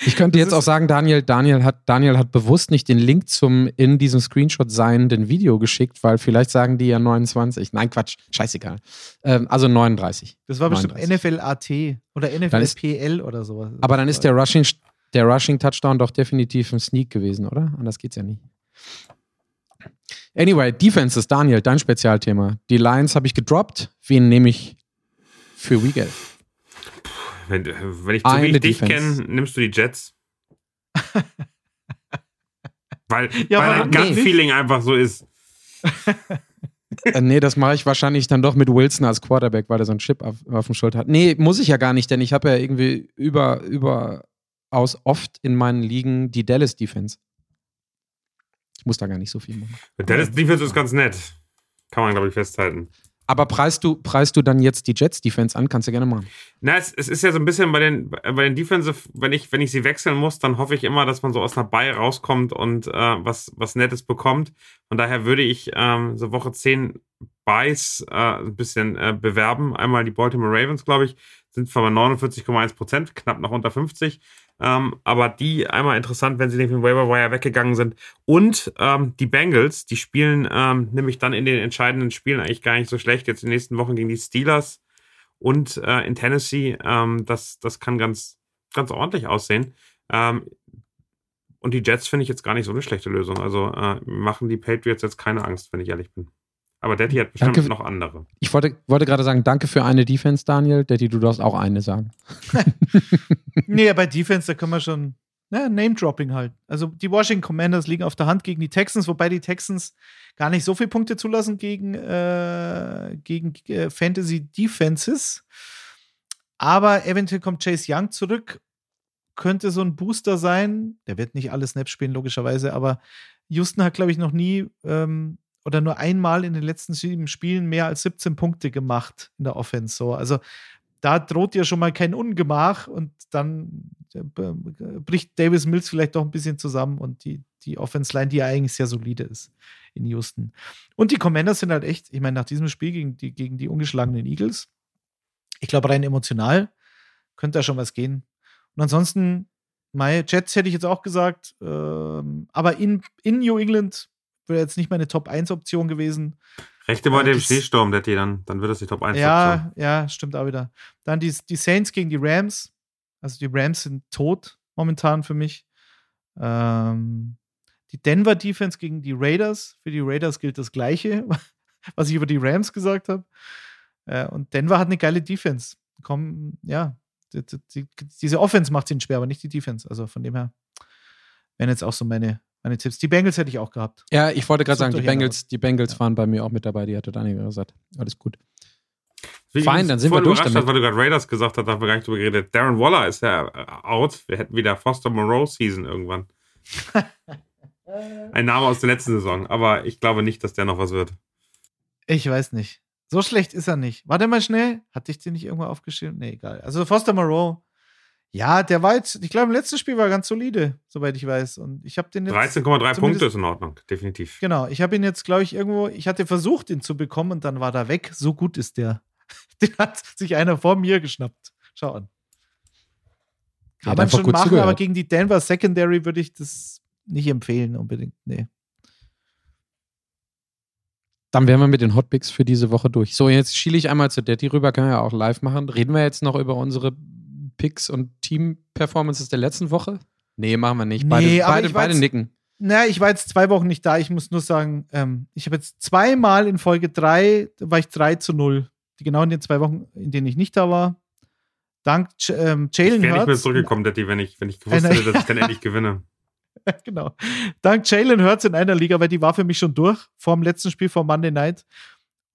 Ich könnte Das jetzt auch sagen, Daniel, Daniel hat, Daniel hat bewusst nicht den Link zum in diesem Screenshot seienden Video geschickt, weil vielleicht sagen die ja 29. Nein, Quatsch, scheißegal. Ähm, also 39. Das war bestimmt 39. NFL-AT oder NFL-PL oder sowas. Aber dann ist der Rushing, der Rushing Touchdown doch definitiv ein Sneak gewesen, oder? Anders geht's ja nicht. Anyway, Defenses, Daniel, dein Spezialthema. Die Lions habe ich gedroppt. Wen nehme ich für Week 11? Wenn, wenn ich Eine wie ich dich kenne, nimmst du die Jets. weil Ja, weil ein nicht? Gut-Feeling einfach so ist. Äh, nee, das mache ich wahrscheinlich dann doch mit Wilson als Quarterback, weil er so einen Chip auf, auf dem Schulter hat. Nee, muss ich ja gar nicht, denn ich habe ja irgendwie über, überaus oft in meinen Ligen die Dallas Defense. Ich muss da gar nicht so viel machen. Dallas Defense ist ganz nett. Kann man, glaube ich, festhalten. Aber preist du, preist du dann jetzt die Jets Defense an? Kannst du gerne machen. Na, es, es ist ja so ein bisschen bei den, bei den Defensive, wenn ich, wenn ich sie wechseln muss, dann hoffe ich immer, dass man so aus einer Buy rauskommt und äh, was, was Nettes bekommt. Von daher würde ich ähm, so Woche 10 Buys äh, ein bisschen äh, bewerben. Einmal die Baltimore Ravens, glaube ich, sind zwar bei 49,1 Prozent, knapp noch unter 50. Ähm, aber die einmal interessant, wenn sie nämlich im Waiver Wire weggegangen sind. Und ähm, die Bengals, die spielen ähm, nämlich dann in den entscheidenden Spielen eigentlich gar nicht so schlecht. Jetzt in den nächsten Wochen gegen die Steelers und äh, in Tennessee. Ähm, das, das kann ganz, ganz ordentlich aussehen. Ähm, und die Jets finde ich jetzt gar nicht so eine schlechte Lösung. Also äh, machen die Patriots jetzt keine Angst, wenn ich ehrlich bin. Aber Daddy hat bestimmt Danke. noch andere. Ich wollte, wollte gerade sagen, danke für eine Defense, Daniel. Daddy, du darfst auch eine sagen. Nee, bei Defense, da können wir schon. Ja, Name-Dropping halt. Also die Washington Commanders liegen auf der Hand gegen die Texans, wobei die Texans gar nicht so viele Punkte zulassen gegen, äh, gegen äh, Fantasy Defenses. Aber eventuell kommt Chase Young zurück. Könnte so ein Booster sein. Der wird nicht alle Snaps spielen, logischerweise, aber Houston hat, glaube ich, noch nie ähm, oder nur einmal in den letzten sieben Spielen mehr als 17 Punkte gemacht in der Offense. So. Also da droht ja schon mal kein Ungemach und dann äh, bricht Davis Mills vielleicht doch ein bisschen zusammen und die, die Offense-Line, die ja eigentlich sehr solide ist in Houston. Und die Commanders sind halt echt, ich meine, nach diesem Spiel gegen die, gegen die ungeschlagenen Eagles, ich glaube, rein emotional könnte da schon was gehen. Und ansonsten, meine Jets hätte ich jetzt auch gesagt, ähm, aber in, in New England wäre jetzt nicht meine Top-1-Option gewesen. Rechte mal äh, dem Schneesturm, der dann, dann wird das die Top 1 Ja, ja, stimmt auch wieder. Dann die, die Saints gegen die Rams. Also die Rams sind tot momentan für mich. Ähm, die Denver Defense gegen die Raiders. Für die Raiders gilt das Gleiche, was ich über die Rams gesagt habe. Äh, und Denver hat eine geile Defense. Komm, ja, die, die, diese Offense macht ihnen schwer, aber nicht die Defense. Also von dem her wären jetzt auch so meine, meine Tipps. Die Bengals hätte ich auch gehabt. Ja, ich wollte gerade sagen, die Bengals, die Bengals ja. waren bei mir auch mit dabei. Die hatte Daniel gesagt. Alles gut. Wie Fein, dann sind wir durch damit. Hast, weil du gerade Raiders gesagt hast, haben wir gar nicht drüber geredet. Darren Waller ist ja out. Wir hätten wieder Foster Moreau Season irgendwann. Ein Name aus der letzten Saison, aber ich glaube nicht, dass der noch was wird. Ich weiß nicht. So schlecht ist er nicht. Warte mal schnell. Hatte ich den nicht irgendwo aufgeschrieben? Nee, egal. Also Foster Moreau ja, der war jetzt, ich glaube, im letzten Spiel war ganz solide, soweit ich weiß. Und ich habe den jetzt. 13,3 Punkte ist in Ordnung, definitiv. Genau, ich habe ihn jetzt, glaube ich, irgendwo, ich hatte versucht, ihn zu bekommen und dann war er weg. So gut ist der. Den hat sich einer vor mir geschnappt. Schau an. Kann man schon machen, zugehört. aber gegen die Denver Secondary würde ich das nicht empfehlen, unbedingt. Nee. Dann wären wir mit den Hotpicks für diese Woche durch. So, jetzt schiele ich einmal zu Detti rüber, können wir ja auch live machen. Reden wir jetzt noch über unsere Picks und Team-Performances der letzten Woche? Nee, machen wir nicht. Beide, nee, beide, beide nicken. Na, ich war jetzt zwei Wochen nicht da. Ich muss nur sagen, ähm, ich habe jetzt zweimal in Folge drei, war ich 3 zu 0. Die genau in den zwei Wochen, in denen ich nicht da war. Dank ähm, Jalen Hurts. Ich wäre nicht mehr zurückgekommen, Daddy, wenn ich, wenn ich gewusst hätte, dass ich dann endlich gewinne. genau. Dank Jalen Hurts in einer Liga, weil die war für mich schon durch vor dem letzten Spiel vor Monday Night.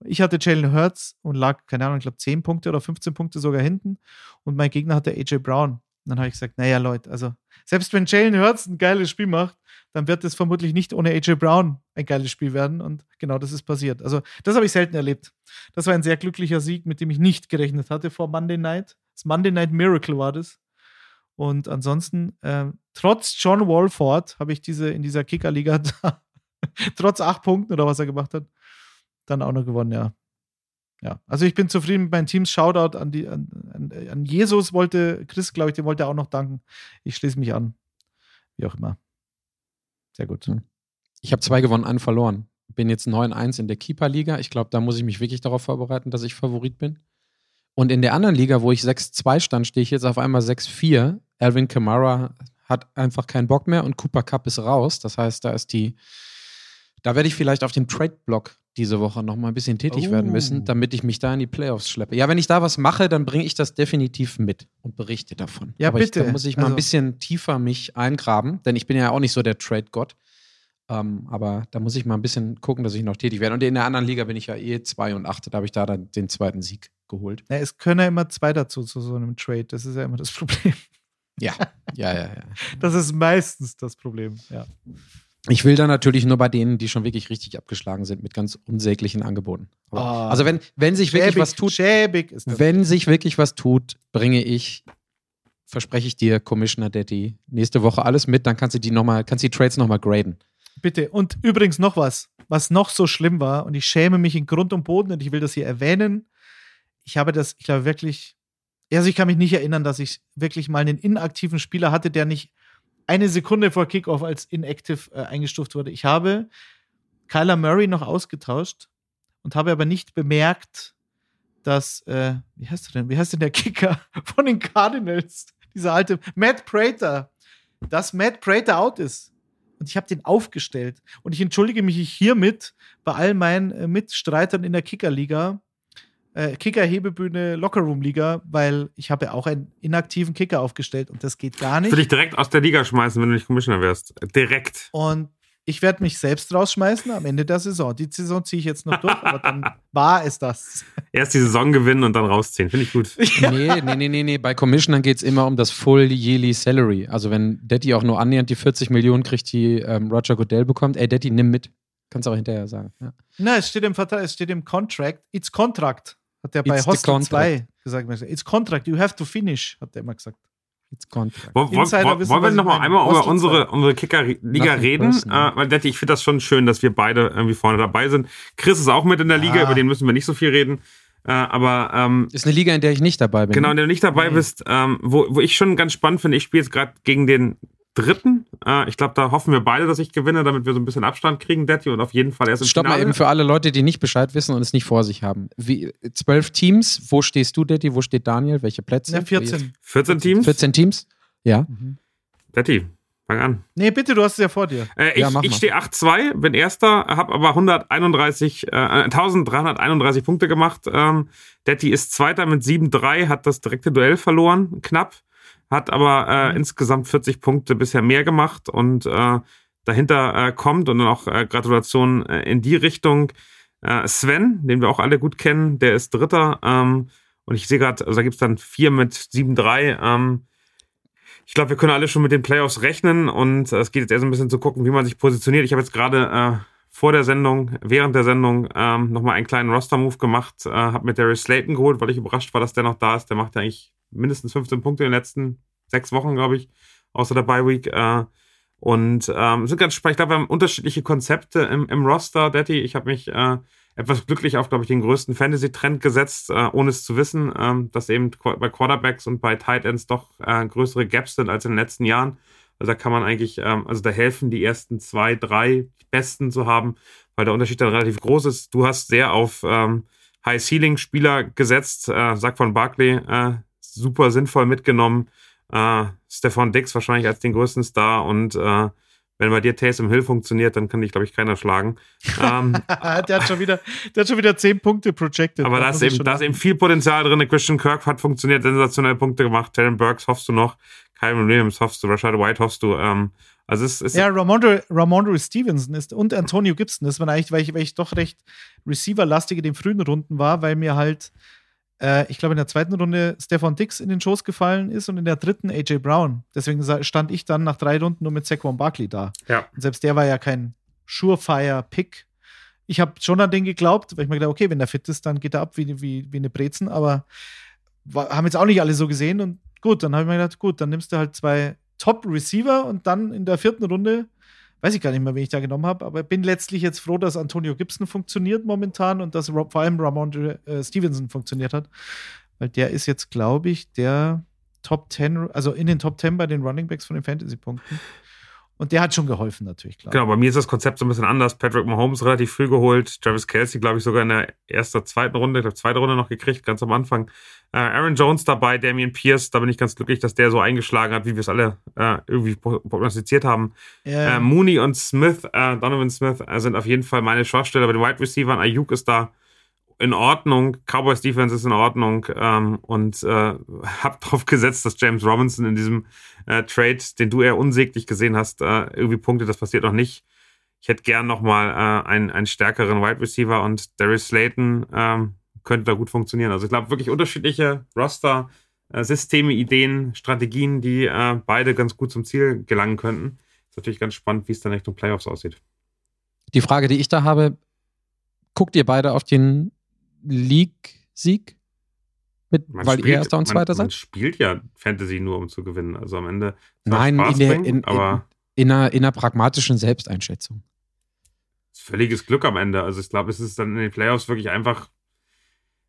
Ich hatte Jalen Hurts und lag, keine Ahnung, ich glaube 10 Punkte oder 15 Punkte sogar hinten. Und mein Gegner hatte AJ Brown. Und dann habe ich gesagt, naja, Leute, also selbst wenn Jalen Hurts ein geiles Spiel macht, dann wird es vermutlich nicht ohne AJ Brown ein geiles Spiel werden. Und genau das ist passiert. Also, das habe ich selten erlebt. Das war ein sehr glücklicher Sieg, mit dem ich nicht gerechnet hatte vor Monday Night. Das Monday Night Miracle war das. Und ansonsten, äh, trotz John Walford habe ich diese in dieser Kickerliga trotz acht Punkten oder was er gemacht hat, dann auch noch gewonnen, ja. Ja, also ich bin zufrieden mit meinen Teams. Shoutout an, die, an, an, an Jesus wollte, Chris, glaube ich, dem wollte er auch noch danken. Ich schließe mich an. Wie auch immer. Sehr gut. Hm. Ich habe zwei gewonnen, einen verloren. Bin jetzt 9-1 in der Keeper-Liga. Ich glaube, da muss ich mich wirklich darauf vorbereiten, dass ich Favorit bin. Und in der anderen Liga, wo ich 6-2 stand, stehe ich jetzt auf einmal 6-4. Alvin Kamara hat einfach keinen Bock mehr und Cooper Cup ist raus. Das heißt, da ist die, da werde ich vielleicht auf dem Trade-Block diese Woche noch mal ein bisschen tätig oh. werden müssen, oh. damit ich mich da in die Playoffs schleppe. Ja, wenn ich da was mache, dann bringe ich das definitiv mit und berichte davon. Ja, Aber bitte. Ich, da muss ich mal also. ein bisschen tiefer mich eingraben, denn ich bin ja auch nicht so der Trade-Gott. Ähm, aber da muss ich mal ein bisschen gucken, dass ich noch tätig werde. Und in der anderen Liga bin ich ja eh 2 und 8. Da habe ich da dann den zweiten Sieg geholt. Ja, es können ja immer zwei dazu zu so einem Trade. Das ist ja immer das Problem. Ja, ja, ja, ja. Das ist meistens das Problem, ja. Ich will da natürlich nur bei denen, die schon wirklich richtig abgeschlagen sind, mit ganz unsäglichen Angeboten. oh, also wenn, wenn sich schäbig, wirklich was tut, wenn sich wirklich was tut, bringe ich, verspreche ich dir, Commissioner Daddy, nächste Woche alles mit, dann kannst du die noch mal, kannst die Trades nochmal graden. Bitte. Und übrigens noch was, was noch so schlimm war, und ich schäme mich in Grund und Boden und ich will das hier erwähnen. Ich habe das, ich glaube wirklich, also ich kann mich nicht erinnern, dass ich wirklich mal einen inaktiven Spieler hatte, der nicht eine Sekunde vor Kickoff als inactive äh, eingestuft wurde. Ich habe Kyler Murray noch ausgetauscht und habe aber nicht bemerkt, dass, äh, wie heißt er denn? Wie heißt denn der Kicker von den Cardinals? Dieser alte Matt Prater, dass Matt Prater out ist. Und ich habe den aufgestellt. Und ich entschuldige mich hiermit bei all meinen äh, Mitstreitern in der Kickerliga, äh, Kicker-Hebebühne Lockerroom-Liga, weil ich habe ja auch einen inaktiven Kicker aufgestellt und das geht gar nicht. Würde ich direkt aus der Liga schmeißen, wenn du nicht Commissioner wärst. Direkt. Und ich werde mich selbst rausschmeißen am Ende der Saison. Die Saison ziehe ich jetzt noch durch, aber dann war es das. Erst die Saison gewinnen und dann rausziehen. Finde ich gut. Ja. Nee, nee, nee, nee, nee. Bei Commissionern geht es immer um das Full Yearly Salary. Also wenn Daddy auch nur annähernd die 40 Millionen kriegt, die ähm, Roger Goodell bekommt, ey, Daddy, nimm mit. kannst du auch hinterher sagen. Ja. Na, es steht im Vertrag, es steht im Contract. It's Contract, hat der bei It's Hostel contract. 2 gesagt. It's Contract, you have to finish, hat der immer gesagt. It's contract. Insider wollen, wissen, wollen wir was ich noch mal meine. einmal über Hostel unsere, zwei. unsere Kicker-Liga reden? Äh, weil Detti, ich finde das schon schön, dass wir beide irgendwie vorne dabei sind. Chris ist auch mit in der Liga, Ah. über den müssen wir nicht so viel reden. Äh, aber ähm, Ist eine Liga, in der ich nicht dabei bin. genau, wenn du nicht dabei Nee. bist, ähm, wo, wo ich schon ganz spannend finde, ich spiele jetzt gerade gegen den dritten. Äh, ich glaube, da hoffen wir beide, dass ich gewinne, damit wir so ein bisschen Abstand kriegen, Detti, und auf jeden Fall erst im Stopp mal Finale. eben für alle Leute, die nicht Bescheid wissen und es nicht vor sich haben. Wie, zwölf Teams, wo stehst du, Daddy? Wo steht Daniel? Welche Plätze? Ja, 14. 14 Teams? 14 Teams? Ja. Detti, fang an. Nee, bitte, du hast es ja vor dir. Äh, ich Ja, mach ich mal. stehe 8-2, bin Erster, habe aber 131, äh, 1331 Punkte gemacht. Ähm, Detti ist Zweiter mit 7-3, hat das direkte Duell verloren, knapp, hat aber äh, Mhm. insgesamt 40 Punkte bisher mehr gemacht und äh, dahinter äh, kommt und dann auch äh, Gratulation äh, in die Richtung. Äh, Sven, den wir auch alle gut kennen, der ist Dritter. Ähm, und ich sehe gerade, also da gibt's dann vier mit 7-3. Ähm, ich glaube, wir können alle schon mit den Playoffs rechnen und äh, es geht jetzt erst ein bisschen zu gucken, wie man sich positioniert. Ich habe jetzt gerade äh, vor der Sendung, während der Sendung ähm, nochmal einen kleinen Roster-Move gemacht, äh, habe mit Darius Slayton geholt, weil ich überrascht war, dass der noch da ist. Der macht ja eigentlich mindestens 15 Punkte in den letzten sechs Wochen, glaube ich, außer der Bye-Week. Äh, und ähm, sind ganz spannend. Ich glaube, wir haben unterschiedliche Konzepte im, im Roster, Daddy. Ich habe mich äh, etwas glücklich auf, glaube ich, den größten Fantasy-Trend gesetzt, äh, ohne es zu wissen, ähm, dass eben bei Quarterbacks und bei Tight Ends doch äh, größere Gaps sind als in den letzten Jahren. Also da kann man eigentlich, ähm, also da helfen, die ersten zwei, drei Besten zu haben, weil der Unterschied dann relativ groß ist. Du hast sehr auf ähm, High-Ceiling-Spieler gesetzt, äh, Sack von Barkley, äh, super sinnvoll mitgenommen. Äh, Stefan Dix wahrscheinlich als den größten Star und äh, wenn bei dir Taysom Hill funktioniert, dann kann dich, glaube ich, keiner schlagen. ähm, der, hat schon wieder, der hat schon wieder 10 Punkte projected. aber da ist, eben, da ist eben viel Potenzial drin. Christian Kirk hat funktioniert, sensationelle Punkte gemacht. Terran Burks hoffst du noch. Kyron Williams hoffst du. Rashad White hoffst du. Ähm, also es ist Ja, Ramondre, Ramondre Stevenson ist und Antonio Gibson. Das waren eigentlich, weil ich, weil ich doch recht Receiver-lastig in den frühen Runden war, weil mir halt, äh, ich glaube, in der zweiten Runde Stefan Dix in den Schoß gefallen ist und in der dritten AJ Brown. Deswegen stand ich dann nach drei Runden nur mit Saquon Barkley da. Ja. Und selbst der war ja kein Surefire-Pick. Ich habe schon an den geglaubt, weil ich mir gedacht, okay, wenn der fit ist, dann geht er ab wie, wie, wie eine Brezen, aber war, haben jetzt auch nicht alle so gesehen und gut, dann habe ich mir gedacht, gut, dann nimmst du halt zwei Top-Receiver und dann in der vierten Runde, weiß ich gar nicht mehr, wen ich da genommen habe, aber bin letztlich jetzt froh, dass Antonio Gibson funktioniert momentan und dass vor allem Ramondre äh, Stevenson funktioniert hat, weil der ist jetzt, glaube ich, der Top 10, also in den Top 10 bei den Running Backs von den Fantasy-Punkten. Und der hat schon geholfen, natürlich, klar. Genau, bei mir ist das Konzept so ein bisschen anders. Patrick Mahomes relativ früh geholt, Travis Kelsey, glaube ich, sogar in der ersten, zweiten Runde, ich glaube, zweite Runde noch gekriegt, ganz am Anfang. Äh, Aaron Jones dabei, Damian Pierce, da bin ich ganz glücklich, dass der so eingeschlagen hat, wie wir es alle äh, irgendwie pro- prognostiziert haben. Ja, Äh, Mooney und Smith, äh, Donovan Smith, äh, sind auf jeden Fall meine Schwachstelle bei den Wide Receivers. Ayuk ist da in Ordnung, Cowboys Defense ist in Ordnung ähm, und äh, hab drauf gesetzt, dass James Robinson in diesem äh, Trade, den du eher unsäglich gesehen hast, äh, irgendwie Punkte, das passiert noch nicht. Ich hätte gern nochmal äh, einen, einen stärkeren Wide Receiver und Darius Slayton ähm, könnte da gut funktionieren. Also ich glaube wirklich unterschiedliche Roster, äh, Systeme, Ideen, Strategien, die äh, beide ganz gut zum Ziel gelangen könnten. Ist natürlich ganz spannend, wie es dann Richtung Playoffs aussieht. Die Frage, die ich da habe, guckt ihr beide auf den League-Sieg? Mit, Man weil spielt- ihr Erster und man, Zweiter Man seid? spielt ja Fantasy nur, um zu gewinnen. Also am Ende Nein, Spaß in der, bringen, in, in, aber in, einer, in einer pragmatischen Selbsteinschätzung. völliges Glück am Ende. Also ich glaube, es ist dann in den Playoffs wirklich einfach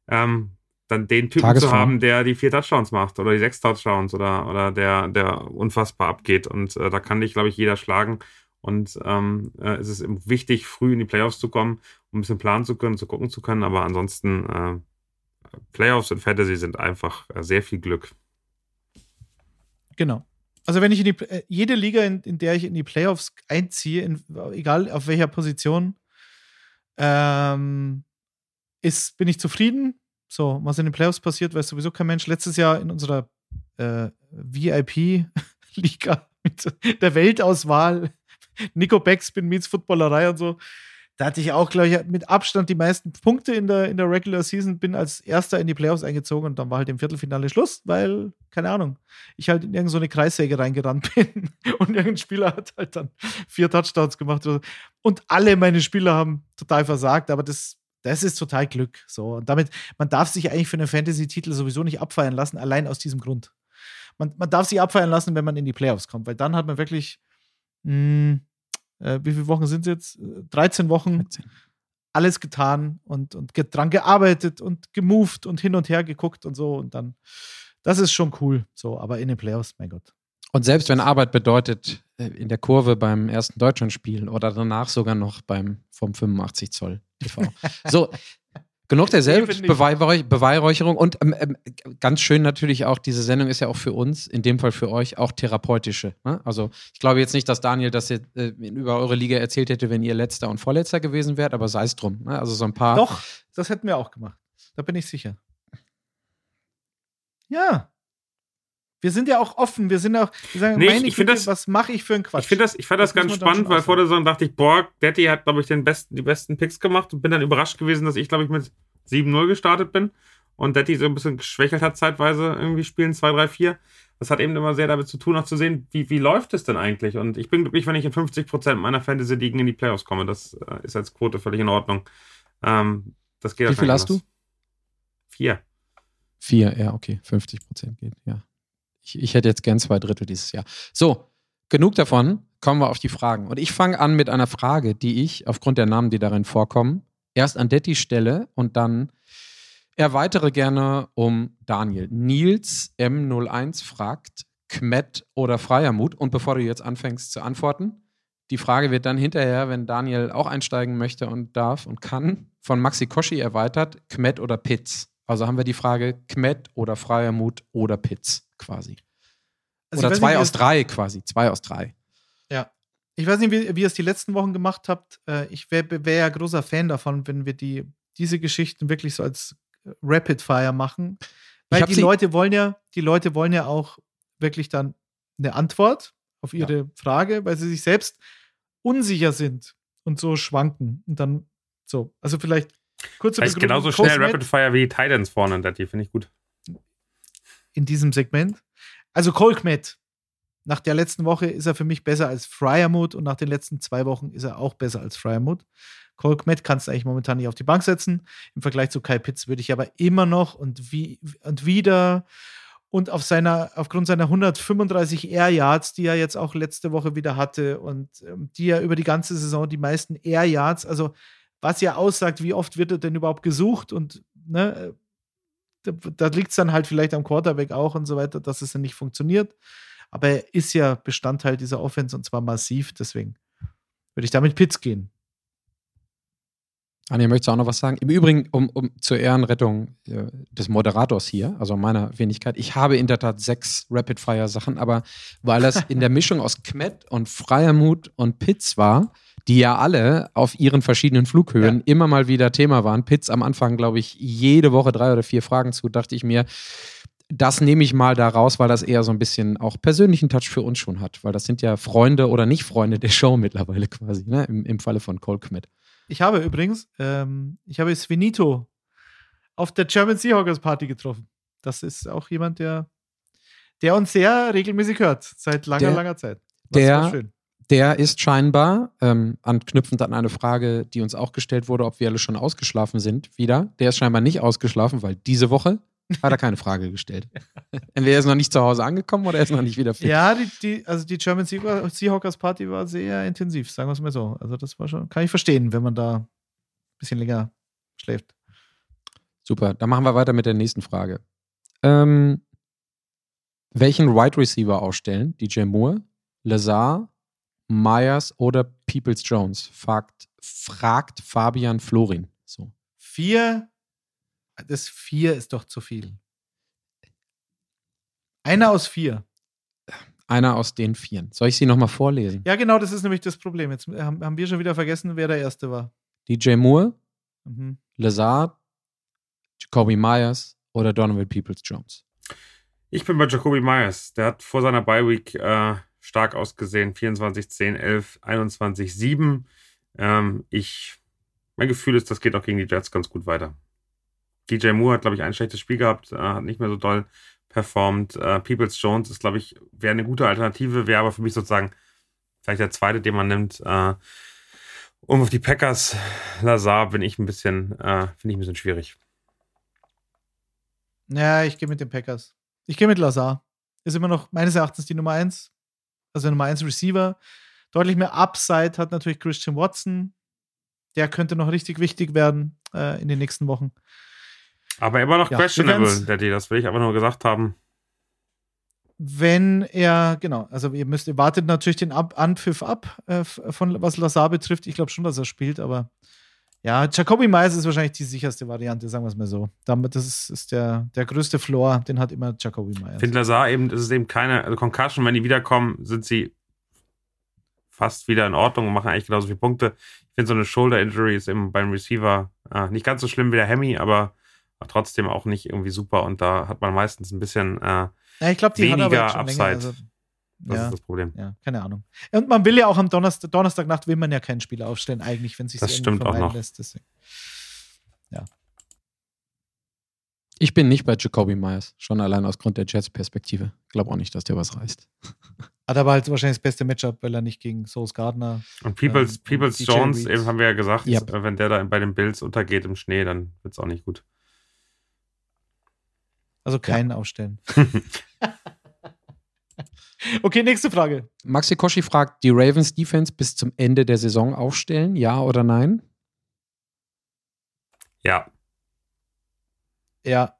ähm, dann den Typen zu Tagesform. haben, der die vier Touchdowns macht oder die sechs Touchdowns oder, oder der, der unfassbar abgeht. Und äh, da kann dich, glaube ich, jeder schlagen. Und ähm, äh, es ist wichtig, früh in die Playoffs zu kommen, um ein bisschen planen zu können, zu gucken zu können. Aber ansonsten, äh, Playoffs und Fantasy sind einfach äh, sehr viel Glück. Genau. Also wenn ich in die äh, jede Liga, in, in der ich in die Playoffs einziehe, in, egal auf welcher Position, ähm, ist, bin ich zufrieden. So, was in den Playoffs passiert, weiß sowieso kein Mensch. Letztes Jahr in unserer äh, VIP-Liga mit der Weltauswahl, Nico Backspin meets Footballerei und so, Da hatte ich auch, glaube ich, mit Abstand die meisten Punkte in der, in der Regular Season, bin als Erster in die Playoffs eingezogen und dann war halt im Viertelfinale Schluss, weil, keine Ahnung, ich halt in irgendeine Kreissäge reingerannt bin und irgendein Spieler hat halt dann vier Touchdowns gemacht. Und alle meine Spieler haben total versagt, aber das, das ist total Glück. So. Und damit, man darf sich eigentlich für einen Fantasy-Titel sowieso nicht abfeiern lassen, allein aus diesem Grund. Man, man darf sich abfeiern lassen, wenn man in die Playoffs kommt, weil dann hat man wirklich, mh, hm, äh, wie viele Wochen sind es jetzt? 13 Wochen. 13. Alles getan und, und dran gearbeitet und gemoved und hin und her geguckt und so. Und dann, das ist schon cool. So, aber in den Playoffs, mein Gott. Und selbst wenn Arbeit bedeutet, äh, in der Kurve beim ersten Deutschlandspiel oder danach sogar noch beim vom 85 Zoll TV. so, Genug der Selbstbeweihräucherung und ähm, ähm, ganz schön natürlich auch, diese Sendung ist ja auch für uns, in dem Fall für euch, auch therapeutische. Ne? Also ich glaube jetzt nicht, dass Daniel das jetzt, äh, über eure Liga erzählt hätte, wenn ihr letzter und vorletzter gewesen wärt, aber sei es drum. Ne? Also so ein paar. Doch, das hätten wir auch gemacht. Da bin ich sicher. Ja. Wir sind ja auch offen, wir sind auch, wir sagen, nee, meine ich, ich das, was mache ich für einen Quatsch? Ich, finde das, ich fand das, das ganz spannend, weil vor der Saison dachte ich, boah, Daddy hat, glaube ich, den besten, die besten Picks gemacht und bin dann überrascht gewesen, dass ich, glaube ich, mit 7-0 gestartet bin und Daddy so ein bisschen geschwächelt hat zeitweise irgendwie spielen 2, 3, 4. Das hat eben immer sehr damit zu tun, auch zu sehen, wie, wie läuft es denn eigentlich? Und ich bin glücklich, wenn ich in 50% meiner Fantasy-Ligen in die Playoffs komme. Das äh, ist als Quote völlig in Ordnung. Ähm, das geht Wie viel hast du? Vier. Vier, ja, okay. 50% geht, ja. Ich, ich hätte jetzt gern zwei Drittel dieses Jahr. So, genug davon. Kommen wir auf die Fragen. Und ich fange an mit einer Frage, die ich aufgrund der Namen, die darin vorkommen, erst an Detti stelle und dann erweitere gerne um Daniel. Nils M01 fragt, Kmet oder Freiermut? Und bevor du jetzt anfängst zu antworten, die Frage wird dann hinterher, wenn Daniel auch einsteigen möchte und darf und kann, von Maxi Koschi erweitert, Kmet oder Pitz? Also haben wir die Frage Kmet oder Freiermut oder Pitz quasi. Also oder zwei nicht, aus drei quasi, zwei aus drei. Ja. Ich weiß nicht, wie, wie ihr es die letzten Wochen gemacht habt. Äh, ich wäre wär ja großer Fan davon, wenn wir die, diese Geschichten wirklich so als Rapid Fire machen. Weil die Leute wollen ja, die Leute wollen ja auch wirklich dann eine Antwort auf ihre ja. Frage, weil sie sich selbst unsicher sind und so schwanken. Und dann so. Also vielleicht Kurze heißt genauso schnell Rapid Fire wie Titans vorne, die finde ich gut. In diesem Segment. Also Colkmet. Nach der letzten Woche ist er für mich besser als Fryermut und nach den letzten zwei Wochen ist er auch besser als Fryermut. Colkmet kannst du eigentlich momentan nicht auf die Bank setzen. Im Vergleich zu Kai Pitts würde ich aber immer noch und, wie, und wieder und auf seiner, aufgrund seiner 135 Air Yards, die er jetzt auch letzte Woche wieder hatte und ähm, die er über die ganze Saison die meisten Air Yards, also was ja aussagt, wie oft wird er denn überhaupt gesucht und ne, da, da liegt es dann halt vielleicht am Quarterback auch und so weiter, dass es dann nicht funktioniert. Aber er ist ja Bestandteil dieser Offense und zwar massiv, deswegen würde ich damit Pitts gehen. Anja, möchtest du auch noch was sagen? Im Übrigen, um, um zur Ehrenrettung äh, des Moderators hier, also meiner Wenigkeit, ich habe in der Tat sechs Rapid-Fire-Sachen, aber weil das in der Mischung aus Kmet und Freiermut und Pitts war, die ja alle auf ihren verschiedenen Flughöhen ja. immer mal wieder Thema waren. Pitts am Anfang, glaube ich, jede Woche drei oder vier Fragen zu, dachte ich mir, das nehme ich mal da raus, weil das eher so ein bisschen auch persönlichen Touch für uns schon hat, weil das sind ja Freunde oder nicht Freunde der Show mittlerweile quasi, ne? Im, im Falle von Cole Kmet. Ich habe übrigens, ähm, ich habe Svenito auf der German Seahawkers Party getroffen. Das ist auch jemand, der, der uns sehr regelmäßig hört, seit langer, der, langer Zeit. Das der, der ist scheinbar, ähm, anknüpfend an eine Frage, die uns auch gestellt wurde, ob wir alle schon ausgeschlafen sind, wieder. Der ist scheinbar nicht ausgeschlafen, weil diese Woche hat er keine Frage gestellt. Entweder er ist noch nicht zu Hause angekommen oder er ist noch nicht wieder fit. Ja, die, die, also die German Seahawkers Party war sehr intensiv, sagen wir es mal so. Also das war schon, kann ich verstehen, wenn man da ein bisschen länger schläft. Super, dann machen wir weiter mit der nächsten Frage. Ähm, welchen Wide Receiver ausstellen? DJ Moore, Lazar, Myers oder Peoples Jones? Fragt, fragt Fabian Florin. So. Vier, das vier ist doch zu viel. Einer aus vier. Einer aus den vieren. Soll ich sie nochmal vorlesen? Ja, genau, das ist nämlich das Problem. Jetzt haben wir schon wieder vergessen, wer der Erste war. DJ Moore, mhm. Lazard, Jacoby Myers oder Donovan Peoples Jones. Ich bin bei Jacoby Myers. Der hat vor seiner Bye Week äh, stark ausgesehen. 24, 10, 11, 21, 7. Ähm, ich mein Gefühl ist, das geht auch gegen die Jets ganz gut weiter. DJ Moore hat, glaube ich, ein schlechtes Spiel gehabt, äh, hat nicht mehr so doll performt. Äh, Peoples Jones ist, glaube ich, wäre eine gute Alternative, wäre aber für mich sozusagen vielleicht der zweite, den man nimmt. Äh, um auf die Packers, Lazar bin ich ein bisschen, äh, finde ich ein bisschen schwierig. Ja, ich gehe mit den Packers. Ich gehe mit Lazar. Ist immer noch meines Erachtens die Nummer 1. Also Nummer 1 Receiver. Deutlich mehr Upside hat natürlich Christian Watson. Der könnte noch richtig wichtig werden äh, in den nächsten Wochen. Aber immer noch Ja, questionable, Daddy. Das will ich aber nur gesagt haben. Wenn er, genau, also ihr müsst, ihr wartet natürlich den ab, Anpfiff ab, äh, von was Lazar betrifft. Ich glaube schon, dass er spielt, aber ja, Jacoby Myers ist wahrscheinlich die sicherste Variante, sagen wir es mal so. Damit, das ist, ist der, der größte Floor, den hat immer Jacoby Myers. Finde Lazar eben, das ist eben keine, also Concussion, wenn die wiederkommen, sind sie fast wieder in Ordnung und machen eigentlich genauso viele Punkte. Ich finde so eine Shoulder Injury ist eben beim Receiver äh, nicht ganz so schlimm wie der Hemi, aber trotzdem auch nicht irgendwie super und da hat man meistens ein bisschen äh, ja, ich glaube, die weniger Upside. länger, also, das ja, ist das Problem. ja, keine Ahnung. Und man will ja auch am Donnerstag, Donnerstagnacht will man ja keinen Spieler aufstellen, eigentlich, wenn sich Das stimmt auch noch. lässt. Deswegen. Ich bin nicht bei Jacoby Myers, schon allein aus Grund der Jets-Perspektive. Glaube auch nicht, dass der was reißt. Hat aber halt wahrscheinlich das beste Matchup, weil er nicht gegen Sauce Gardner. Und Peoples, Ähm, Peoples DJ Jones, Reed. eben haben wir ja gesagt, Ja. äh, wenn der da bei den Bills untergeht im Schnee, dann wird es auch nicht gut. Also keinen aufstellen. okay, nächste Frage. Maxi Koschi fragt, die Ravens Defense bis zum Ende der Saison aufstellen, ja oder nein? Ja, Ja.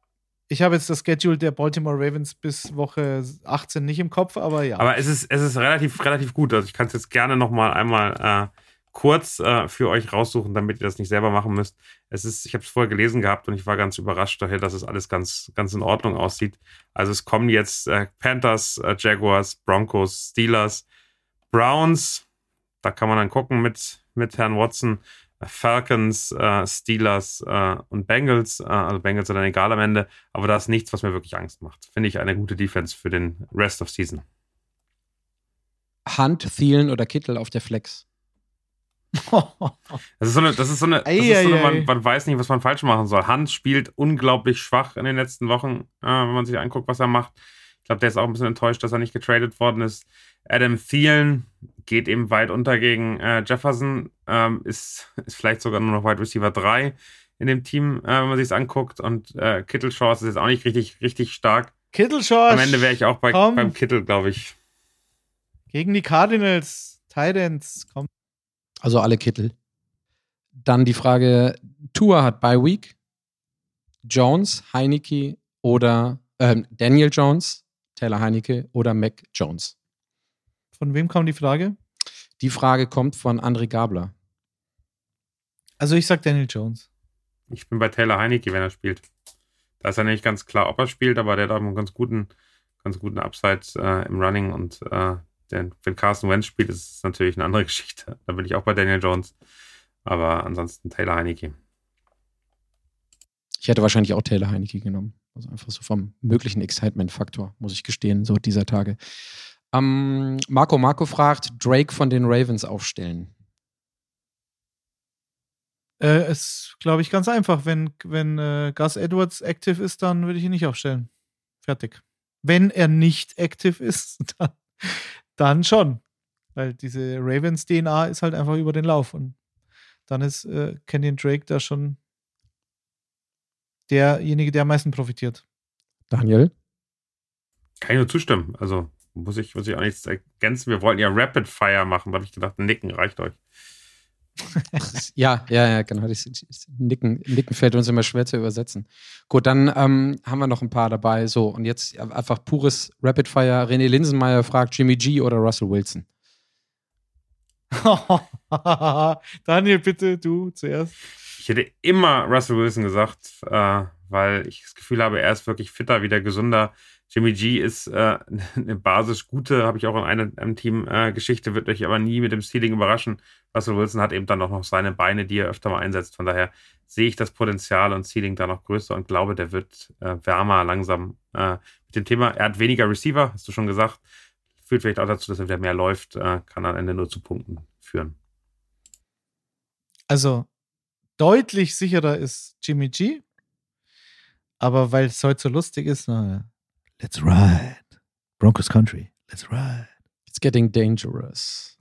Ich habe jetzt das Schedule der Baltimore Ravens bis Woche 18 nicht im Kopf, aber ja. aber es ist, es ist relativ, relativ gut. Also ich kann es jetzt gerne nochmal einmal äh, kurz äh, für euch raussuchen, damit ihr das nicht selber machen müsst. Es ist, ich habe es vorher gelesen gehabt und ich war ganz überrascht daher, dass es alles ganz, ganz in Ordnung aussieht. Also es kommen jetzt äh, Panthers, äh, Jaguars, Broncos, Steelers, Browns. Da kann man dann gucken mit, mit Herrn Watson. Falcons, äh, Steelers äh, und Bengals. Äh, also Bengals sind dann egal am Ende. Aber da ist nichts, was mir wirklich Angst macht. Finde ich eine gute Defense für den Rest of Season. Hunt, Thielen oder Kittel auf der Flex? Das ist so eine, das ist so eine, das Ei, ist so eine ei, man, man weiß nicht, was man falsch machen soll. Hans spielt unglaublich schwach in den letzten Wochen, äh, wenn man sich anguckt, was er macht. Ich glaube, der ist auch ein bisschen enttäuscht, dass er nicht getradet worden ist. Adam Thielen geht eben weit unter gegen äh, Jefferson, ähm, ist, ist vielleicht sogar nur noch Wide Receiver 3 in dem Team, äh, wenn man sich es anguckt. Und äh, Kittle Shorts ist jetzt auch nicht richtig, richtig stark. Schorsch Am Ende wäre ich auch bei, komm. beim Kittle, glaube ich. gegen die Cardinals, Titans, komm. Also alle Kittel. Dann die Frage, Tour hat Bye Week. Jones, Heineke oder ähm, Daniel Jones, Taylor Heineke oder Mac Jones. Von wem kam die Frage? Die Frage kommt von André Gabler. Also ich sag Daniel Jones. Ich bin bei Taylor Heineke, wenn er spielt. Da ist ja nicht ganz klar, ob er spielt, aber der hat auch einen ganz guten, ganz guten Upside äh, im Running und äh, der, wenn Carson Wentz spielt, ist es natürlich eine andere Geschichte. Da bin ich auch bei Daniel Jones. Aber ansonsten Taylor Heineke. Ich hätte wahrscheinlich auch Taylor Heineke genommen. Also einfach so vom möglichen Excitement-Faktor, muss ich gestehen, so dieser Tage. Ähm, Marco Marco fragt, Drake von den Ravens aufstellen. Äh, ist, glaube ich, ganz einfach. Wenn, wenn äh, Gus Edwards aktiv ist, dann würde ich ihn nicht aufstellen. Fertig. Wenn er nicht aktiv ist, dann, dann schon. Weil diese Ravens-DNA ist halt einfach über den Lauf. Und dann ist äh, Kenyon Drake da schon derjenige, der am meisten profitiert. Daniel? Kann ich nur zustimmen. Also muss ich, muss ich auch nichts ergänzen. Wir wollten ja Rapid Fire machen. Da habe ich gedacht, Nicken reicht euch. Ja, ja, ja, genau. Das, Nicken, Nicken fällt uns immer schwer zu übersetzen. Gut, dann ähm, haben wir noch ein paar dabei. So, und jetzt einfach pures Rapid Fire. René Linsenmeier fragt Jimmy G oder Russell Wilson. Daniel, bitte, du zuerst. Ich hätte immer Russell Wilson gesagt, äh, weil ich das Gefühl habe, er ist wirklich fitter, wieder gesünder. Jimmy G ist äh, eine basisch gute, habe ich auch in einer, einem Team äh, wird euch aber nie mit dem Ceiling überraschen. Russell Wilson hat eben dann auch noch seine Beine, die er öfter mal einsetzt. Von daher sehe ich das Potenzial und Ceiling da noch größer und glaube, der wird äh, wärmer langsam äh, mit dem Thema. Er hat weniger Receiver, hast du schon gesagt. Führt vielleicht auch dazu, dass er wieder mehr läuft, äh, kann am Ende nur zu Punkten führen. Also, Deutlich sicherer ist Jimmy G. Aber weil es heute so lustig ist, na, let's ride. Broncos Country, let's ride. It's getting dangerous.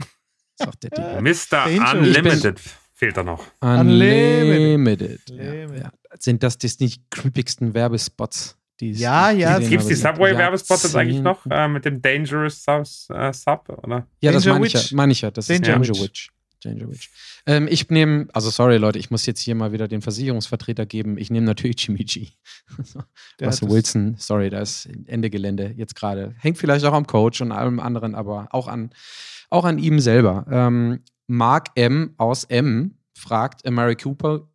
Sagt der Ding. Mr. Unlimited fehlt da noch. Unlimited. Ja, Unlimited. ja. Sind das die nicht creepigsten Werbespots? Die es- Ja, ja, Gibt es die Subway-Werbespots jetzt eigentlich noch äh, mit dem Dangerous Sub, äh, Sub oder? Ja, das Danger meine ich, ja, meine ich ja. Das ist Danger Danger Witch. Witch. Danger Witch. Ähm, ich nehme, also sorry Leute, ich muss jetzt hier mal wieder den Versicherungsvertreter geben. Ich nehme natürlich Jimmy G. Der Russell hat das- Wilson, sorry, da ist Ende Gelände jetzt gerade. Hängt vielleicht auch am Coach und allem anderen, aber auch an, auch an ihm selber. Ähm, Mark M. aus M. fragt Mary Cooper,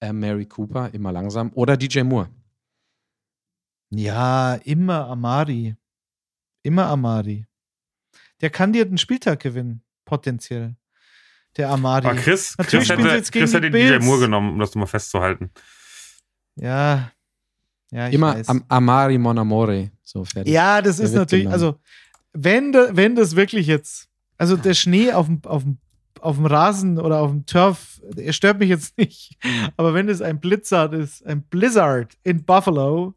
äh, Mary Cooper, immer langsam, oder DJ Moore. Ja, immer Amari. Immer Amari. Der kann dir den Spieltag gewinnen, potenziell. Der Amari. Aber Chris, Natürlich Chris hätte, jetzt gegen Chris hätte die DJ. Moore genommen, um das mal festzuhalten. Ja. Ja, ich immer weiß. am, Amari Mon Amore. So fertig. Ja, das Der ist natürlich, genommen. also, wenn, da, wenn das wirklich jetzt, also der Schnee auf dem, auf dem, auf dem Rasen oder auf dem Turf, er stört mich jetzt nicht. Aber wenn es ein Blizzard ist, ein Blizzard in Buffalo,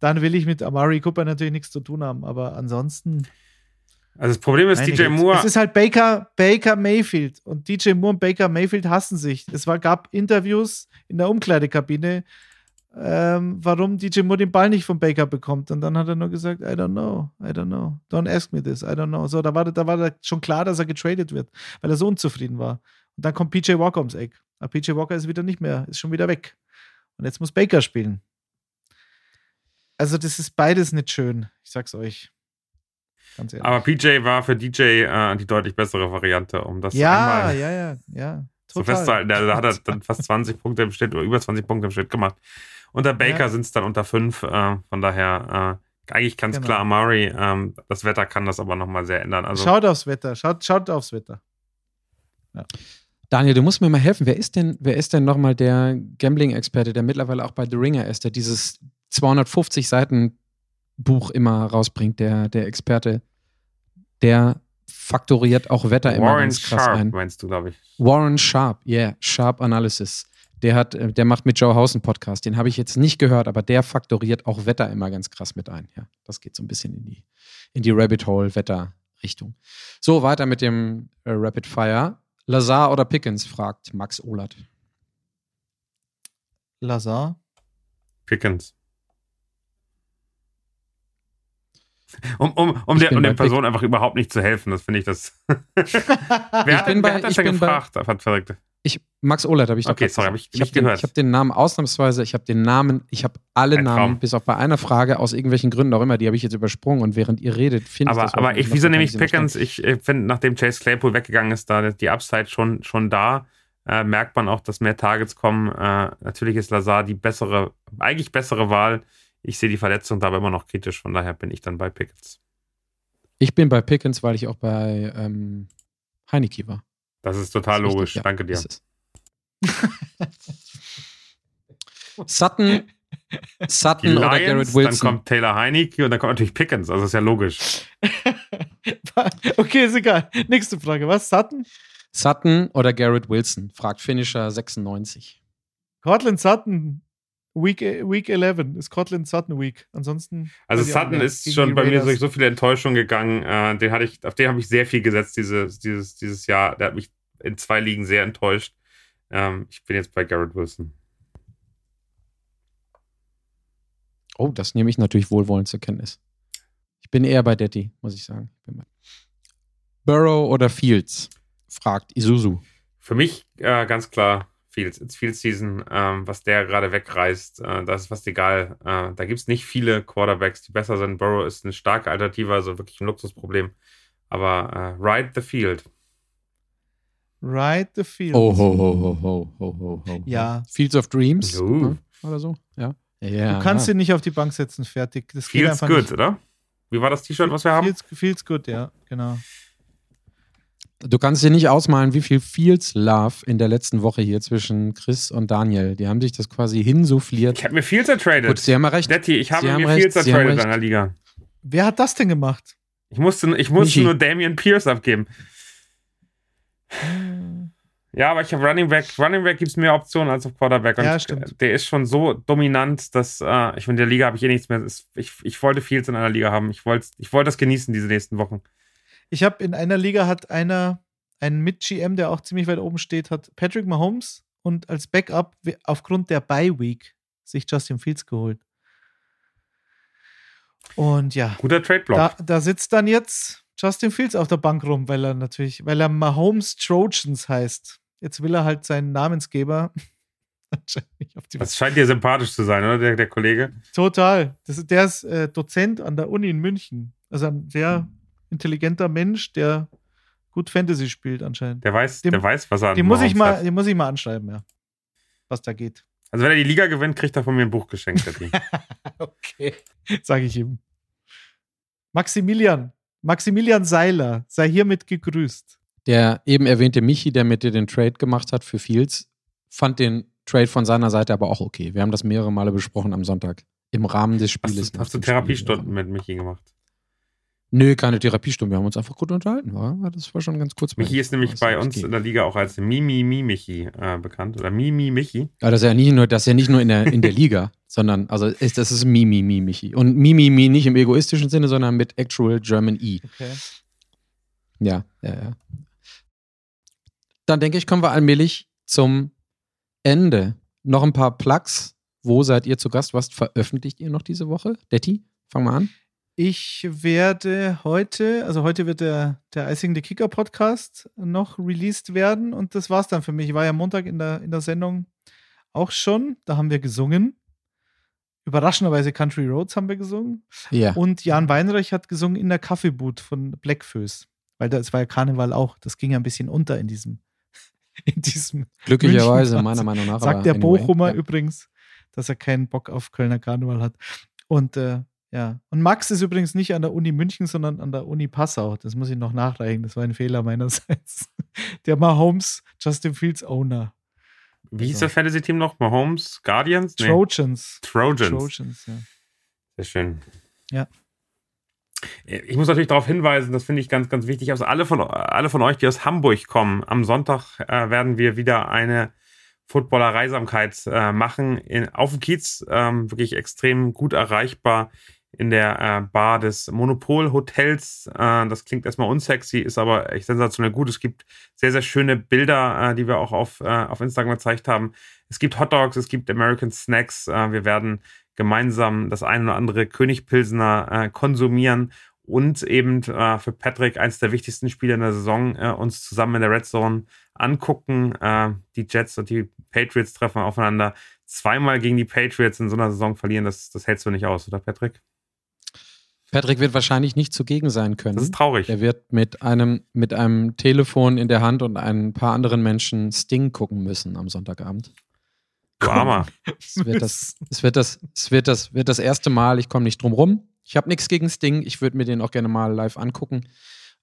dann will ich mit Amari Cooper natürlich nichts zu tun haben. Aber ansonsten. Also das Problem ist, meine DJ. Moore, Es ist halt Baker, Baker Mayfield. Und DJ Moore und Baker Mayfield hassen sich. Es war, gab Interviews in der Umkleidekabine, ähm, warum DJ Moore den Ball nicht von Baker bekommt. Und dann hat er nur gesagt, I don't know, I don't know. Don't ask me this, I don't know. So, da war, da war schon klar, dass er getradet wird, weil er so unzufrieden war. Und dann kommt PJ Walker ums Eck. Aber PJ Walker ist wieder nicht mehr, ist schon wieder weg. Und jetzt muss Baker spielen. Also, das ist beides nicht schön. Ich sag's euch. Ganz ehrlich. aber PJ war für DJ äh, die deutlich bessere Variante, um das ja, einmal ja, ja, ja. so Total. festzuhalten. Da, da hat er dann fast 20 Punkte im Schnitt oder über 20 Punkte im Schnitt gemacht. Unter Baker Ja. sind es dann unter 5. Äh, von daher, äh, eigentlich ganz Genau. klar Amari. Ähm, das Wetter kann das aber nochmal sehr ändern. Also, schaut aufs Wetter, schaut, schaut aufs Wetter. Daniel, du musst mir mal helfen. Wer ist denn, wer ist denn nochmal der Gambling-Experte, der mittlerweile auch bei The Ringer ist, der dieses 250 Seiten Buch immer rausbringt, der, der Experte, der faktoriert auch Wetter immer Warren ganz krass Sharp ein. meinst du, glaube ich. Warren Sharp, yeah, Sharp Analysis. Der hat, äh, der macht mit Joe House einen Podcast. Den habe ich jetzt nicht gehört, aber der faktoriert auch Wetter immer ganz krass mit ein. Ja, das geht so ein bisschen in die, in die Rabbit Hole Wetter Richtung. So, weiter mit dem äh, Rapid Fire. Lazar oder Pickens, fragt Max Ohlert. Lazar. Pickens. Um, um, um, der, um bei der Person einfach überhaupt nicht zu helfen, das finde ich das. wer hat, bin denn- bei- wer hat das denn bei- gefragt? Verrückt. Ich, Max Ohlert habe ich doch Okay, sorry, gesagt. hab ich ich habe nicht den, gehört. ich hab den Namen ausnahmsweise, ich habe den Namen, ich habe alle Ein Namen, Traum. bis auf bei einer Frage, aus irgendwelchen Gründen auch immer, die habe ich jetzt übersprungen und während ihr redet, finde ich Aber, das aber ich, wieso nehme ich Pickens? Ich äh, finde, nachdem Chase Claypool weggegangen ist, da ist die Upside schon, schon da. Äh, merkt man auch, dass mehr Targets kommen. Äh, natürlich ist Lazar die bessere, eigentlich bessere Wahl. Ich sehe die Verletzung da aber immer noch kritisch, von daher bin ich dann bei Pickens. Ich bin bei Pickens, weil ich auch bei ähm, Heineke war. Das ist total Das ist logisch. richtig, ja, Danke dir. ist es. Sutton, Sutton oder Lions, Garrett dann Wilson. kommt Taylor Heineke und dann kommt natürlich Pickens. Also ist ja logisch. okay, ist egal. Nächste Frage. Was? Sutton? Sutton oder Garrett Wilson? Fragt Finisher 96. Cortland Sutton. Week, Week 11 ist Cortland Sutton Week. Ansonsten. Also Sutton ist schon bei mir durch so viele Enttäuschungen gegangen. Äh, den hatte ich, auf den habe ich sehr viel gesetzt dieses, dieses, dieses Jahr. Der hat mich in zwei Ligen sehr enttäuscht. Ähm, ich bin jetzt bei Garrett Wilson. Oh, das nehme ich natürlich wohlwollend zur Kenntnis. Ich bin eher bei Detti, muss ich sagen. Burrow oder Fields? Fragt Isuzu. Für mich äh, ganz klar Fields. It's Fields Season. Ähm, was der gerade wegreißt, äh, das ist fast egal. Äh, da gibt es nicht viele Quarterbacks, die besser sind. Burrow ist eine starke Alternative, also wirklich ein Luxusproblem. Aber äh, ride the field. Ride the Field. Oh, ho, ho, ho, ho, ho, ho, ho. Ja. Fields of Dreams Uh. ne? oder so. Ja. ja Du kannst ja. ihn nicht auf die Bank setzen, fertig. Das geht Feels einfach good, nicht. oder? Wie war das T-Shirt, was wir haben? Feels, feels good, ja, genau. Du kannst dir nicht ausmalen, wie viel Fields Love in der letzten Woche hier zwischen Chris und Daniel. Die haben sich das quasi hinsuffliert. Ich habe mir Fields ertradet. Gut, sie haben ja recht. Detti, ich habe Sie mir recht, Fields ertradet in der Liga. Wer hat das denn gemacht? Ich musste, ich musste Michi. nur Damian Pierce abgeben. Ja, aber ich habe Running Back. Running Back gibt es mehr Optionen als auf Quarterback. Und Ja, stimmt. der ist schon so dominant, dass äh, ich in der Liga habe ich eh nichts mehr. Ich, ich wollte Fields in einer Liga haben. Ich wollte ich wollte das genießen diese nächsten Wochen. Ich habe in einer Liga hat einer, ein Mit-GM, der auch ziemlich weit oben steht, hat Patrick Mahomes und als Backup aufgrund der Bye-Week sich Justin Fields geholt. Und ja, Guter Trade-Block. da, da sitzt dann jetzt Justin Fields auf der Bank rum, weil er natürlich, weil er Mahomes Trojans heißt. Jetzt will er halt seinen Namensgeber wahrscheinlich auf die Das scheint dir sympathisch zu sein, oder, der, der Kollege? Total. Das, der ist äh, Dozent an der Uni in München. Also ein sehr intelligenter Mensch, der gut Fantasy spielt anscheinend. Der weiß, Dem- der weiß, was er an Den muss, ich mal, hat. den muss ich mal anschreiben, ja. Was da geht. Also wenn er die Liga gewinnt, kriegt er von mir ein Buch geschenkt. Okay. Sage ich ihm. Maximilian. Maximilian Seiler, sei hiermit gegrüßt. Der eben erwähnte Michi, der mit dir den Trade gemacht hat für Fields, fand den Trade von seiner Seite aber auch okay. Wir haben das mehrere Male besprochen am Sonntag. Im Rahmen des hast Spieles. du, hast du dem Spiel. Therapiestunden mit Michi gemacht? Nö, keine Therapiestunden. Wir haben uns einfach gut unterhalten. War, das war schon ganz kurz. Michi ist nämlich bei uns in der Liga auch als Mimi-Mi-Michi äh, bekannt. Oder Mimi-Michi. Ja, das ist ja nicht nur, das ist ja nicht nur in der, in der Liga, sondern also ist, das ist Mimi, Mimi, Michi. Und Mimi, Mi nicht im egoistischen Sinne, sondern mit actual German E. Okay. Ja, ja, ja. Dann denke ich, kommen wir allmählich zum Ende. Noch ein paar Plugs. Wo seid ihr zu Gast? Was veröffentlicht ihr noch diese Woche? Detti, fang mal an. Ich werde heute, also heute wird der, der Icing the Kicker Podcast noch released werden und das war's dann für mich. Ich war ja Montag in der, in der Sendung auch schon. Da haben wir gesungen. Überraschenderweise Country Roads haben wir gesungen. Ja. Und Jan Weinreich hat gesungen in der Kaffeeboot von Blackfoes. Weil das war ja Karneval auch. Das ging ja ein bisschen unter in diesem, in diesem Glücklicherweise, meiner Meinung nach. Sagt der anyway, Bochumer ja. übrigens, dass er keinen Bock auf Kölner Karneval hat. Und äh, ja, und Max ist übrigens nicht an der Uni München, sondern an der Uni Passau. Das muss ich noch nachreichen. Das war ein Fehler meinerseits. Der Mahomes Justin Fields Owner. Wie hieß Also. das Fantasy-Team noch? Mahomes? Guardians? Nee. Trojans. Trojans. Trojans, ja. Sehr schön. Ja. Äh, Ich muss natürlich darauf hinweisen, das finde ich ganz, ganz wichtig. Also alle von, alle von euch, die aus Hamburg kommen, am Sonntag äh, werden wir wieder eine Footballer-Reisamkeit äh, machen. In, auf dem Kiez, ähm, wirklich extrem gut erreichbar in der äh, Bar des Monopol-Hotels. Äh, das klingt erstmal unsexy, ist aber echt sensationell gut. Es gibt sehr, sehr schöne Bilder, äh, die wir auch auf, äh, auf Instagram gezeigt haben. Es gibt Hotdogs, es gibt American Snacks. Äh, wir werden gemeinsam das ein oder andere Königpilsener äh, konsumieren und eben für Patrick eins der wichtigsten Spiele in der Saison uns zusammen in der Red Zone angucken. Die Jets und die Patriots treffen aufeinander. Zweimal gegen die Patriots in so einer Saison verlieren, das, das hältst du nicht aus, oder Patrick? Patrick wird wahrscheinlich nicht zugegen sein können. Das ist traurig. Er wird mit einem, mit einem Telefon in der Hand und ein paar anderen Menschen Sting gucken müssen am Sonntagabend. Du Armer. Es wird das, es wird das, es wird das, wird das erste Mal, ich komme nicht drum rum. Ich habe nichts gegen Sting, ich würde mir den auch gerne mal live angucken.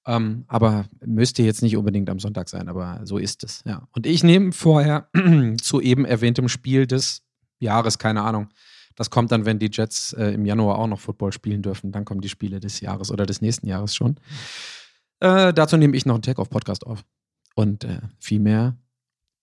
Ähm, aber müsste jetzt nicht unbedingt am Sonntag sein, aber so ist es, ja. Und ich nehme vorher zu eben erwähntem Spiel des Jahres, keine Ahnung. Das kommt dann, wenn die Jets äh, im Januar auch noch Football spielen dürfen. Dann kommen die Spiele des Jahres oder des nächsten Jahres schon. Äh, dazu nehme ich noch einen Take-Off-Podcast auf. Und äh, viel mehr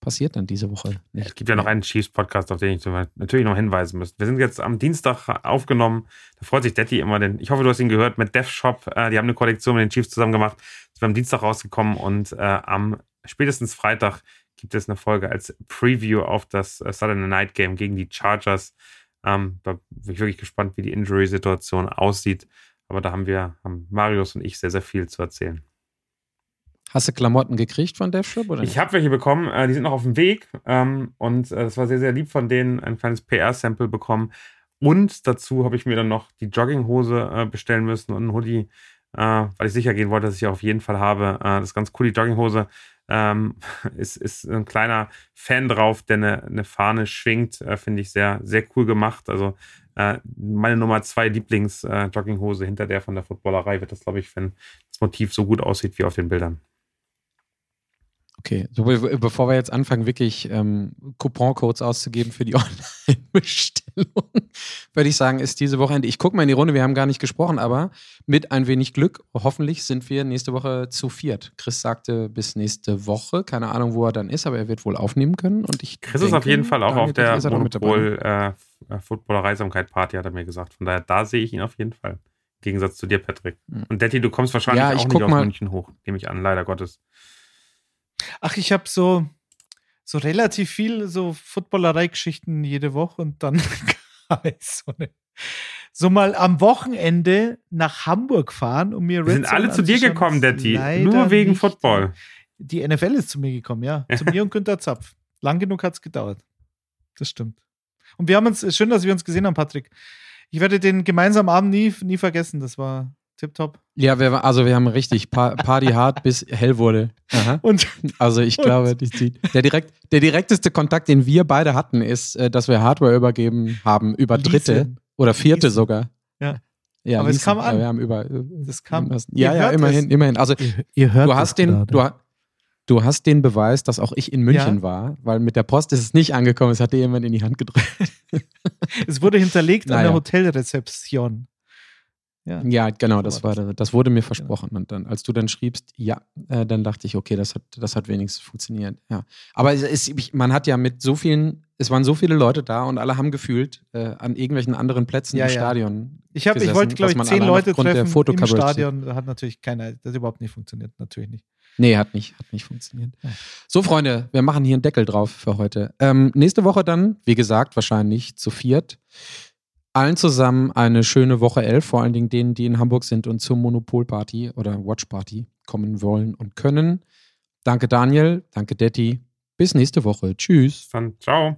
passiert dann diese Woche nicht. Es gibt ja noch einen Chiefs-Podcast, auf den ich natürlich noch hinweisen müsste. Wir sind jetzt am Dienstag aufgenommen. Da freut sich Detti immer. Denn ich hoffe, du hast ihn gehört mit Dev Shop. Äh, die haben eine Kollektion mit den Chiefs zusammen gemacht. Das war am Dienstag rausgekommen und äh, am spätestens Freitag gibt es eine Folge als Preview auf das äh, Saturday Night Game gegen die Chargers. Ähm, da bin ich wirklich gespannt, wie die Injury-Situation aussieht. Aber da haben wir, haben Marius und ich sehr, sehr viel zu erzählen. Hast du Klamotten gekriegt von DevShop oder? Ich habe welche bekommen, äh, die sind noch auf dem Weg ähm, und äh, das war sehr, sehr lieb von denen, ein kleines PR-Sample bekommen. Und dazu habe ich mir dann noch die Jogginghose äh, bestellen müssen und einen Hoodie, äh, weil ich sicher gehen wollte, dass ich auf jeden Fall habe. Äh, das ist ganz cool, die Jogginghose. Ähm, ist, ist ein kleiner Fan drauf, der eine, eine Fahne schwingt, äh, finde ich sehr, sehr cool gemacht. Also äh, meine Nummer zwei Lieblings-Jogginghose hinter der von der Footballerei wird das, glaube ich, wenn das Motiv so gut aussieht wie auf den Bildern. Okay, so, be bevor wir jetzt anfangen, wirklich ähm, Couponcodes auszugeben für die Online-Bestellung. würde ich sagen, ist diese Wochenende. Ich gucke mal in die Runde, wir haben gar nicht gesprochen, aber mit ein wenig Glück, hoffentlich sind wir nächste Woche zu viert. Chris sagte bis nächste Woche, keine Ahnung, wo er dann ist, aber er wird wohl aufnehmen können. Und ich Chris denke, ist auf jeden Fall auch auf der ist er dann mit dabei. Monopol äh, äh, Footballer Reisamkeit Party, hat er mir gesagt. Von daher, da sehe ich ihn auf jeden Fall. Im Gegensatz zu dir, Patrick. Mhm. Und Detti, du kommst wahrscheinlich Ja, auch nicht guck aus mal. München hoch, nehme ich an, leider Gottes. Ach, ich habe so, so relativ viel so Footballerei-Geschichten jede Woche und dann so eine. So mal am Wochenende nach Hamburg fahren und mir Wir sind Red Zone alle zu dir gekommen, Detti. leider Nur wegen nicht- Football. Die NFL ist zu mir gekommen, ja. Zu mir und Günter Zapf. Lang genug hat es gedauert. Das stimmt. Und wir haben uns, schön, dass wir uns gesehen haben, Patrick. Ich werde den gemeinsamen Abend nie, nie vergessen. Das war tipptopp. Ja, wir, also wir haben richtig pa Party hart, bis hell wurde. Aha. Und Also ich Und- glaube, die, die, der, direkt, der direkteste Kontakt, den wir beide hatten, ist, äh, dass wir Hardware übergeben haben über Dritte Leasen. oder Vierte Leasen. sogar. Ja. ja Aber es Leasen. kam an. Ja, wir haben über, Das kam- Ja, Ihr ja, immerhin, es. immerhin. Also ihr, ihr hört du hast den, du, du hast den Beweis, dass auch ich in München Ja. war, weil mit der Post ist es nicht angekommen, es hat dir jemand in die Hand gedrückt. Es wurde hinterlegt an Naja. der Hotelrezeption. Ja. Ja, genau, das war das wurde mir versprochen. Und dann, als du dann schriebst, ja, äh, dann dachte ich, okay, das hat, das hat wenigstens funktioniert. Ja. Aber es ist, ich- man hat ja mit so vielen, es waren so viele Leute da und alle haben gefühlt äh, an irgendwelchen anderen Plätzen Ja, im ja. Stadion. Ich, hab, ich gesessen, wollte, glaube ich, zehn Leute treffen im sieht. Stadion. Da hat natürlich keiner, das hat überhaupt nicht funktioniert. Natürlich nicht. Nee, hat nicht, hat nicht funktioniert. So, Freunde, wir machen hier einen Deckel drauf für heute. Ähm, nächste Woche dann, wie gesagt, wahrscheinlich zu viert. Allen zusammen eine schöne Woche elf, vor allen Dingen denen, die in Hamburg sind und zur Monopol-Party oder Watch-Party kommen wollen und können. Danke, Daniel. Danke, Detti. Bis nächste Woche. Tschüss. Dann ciao.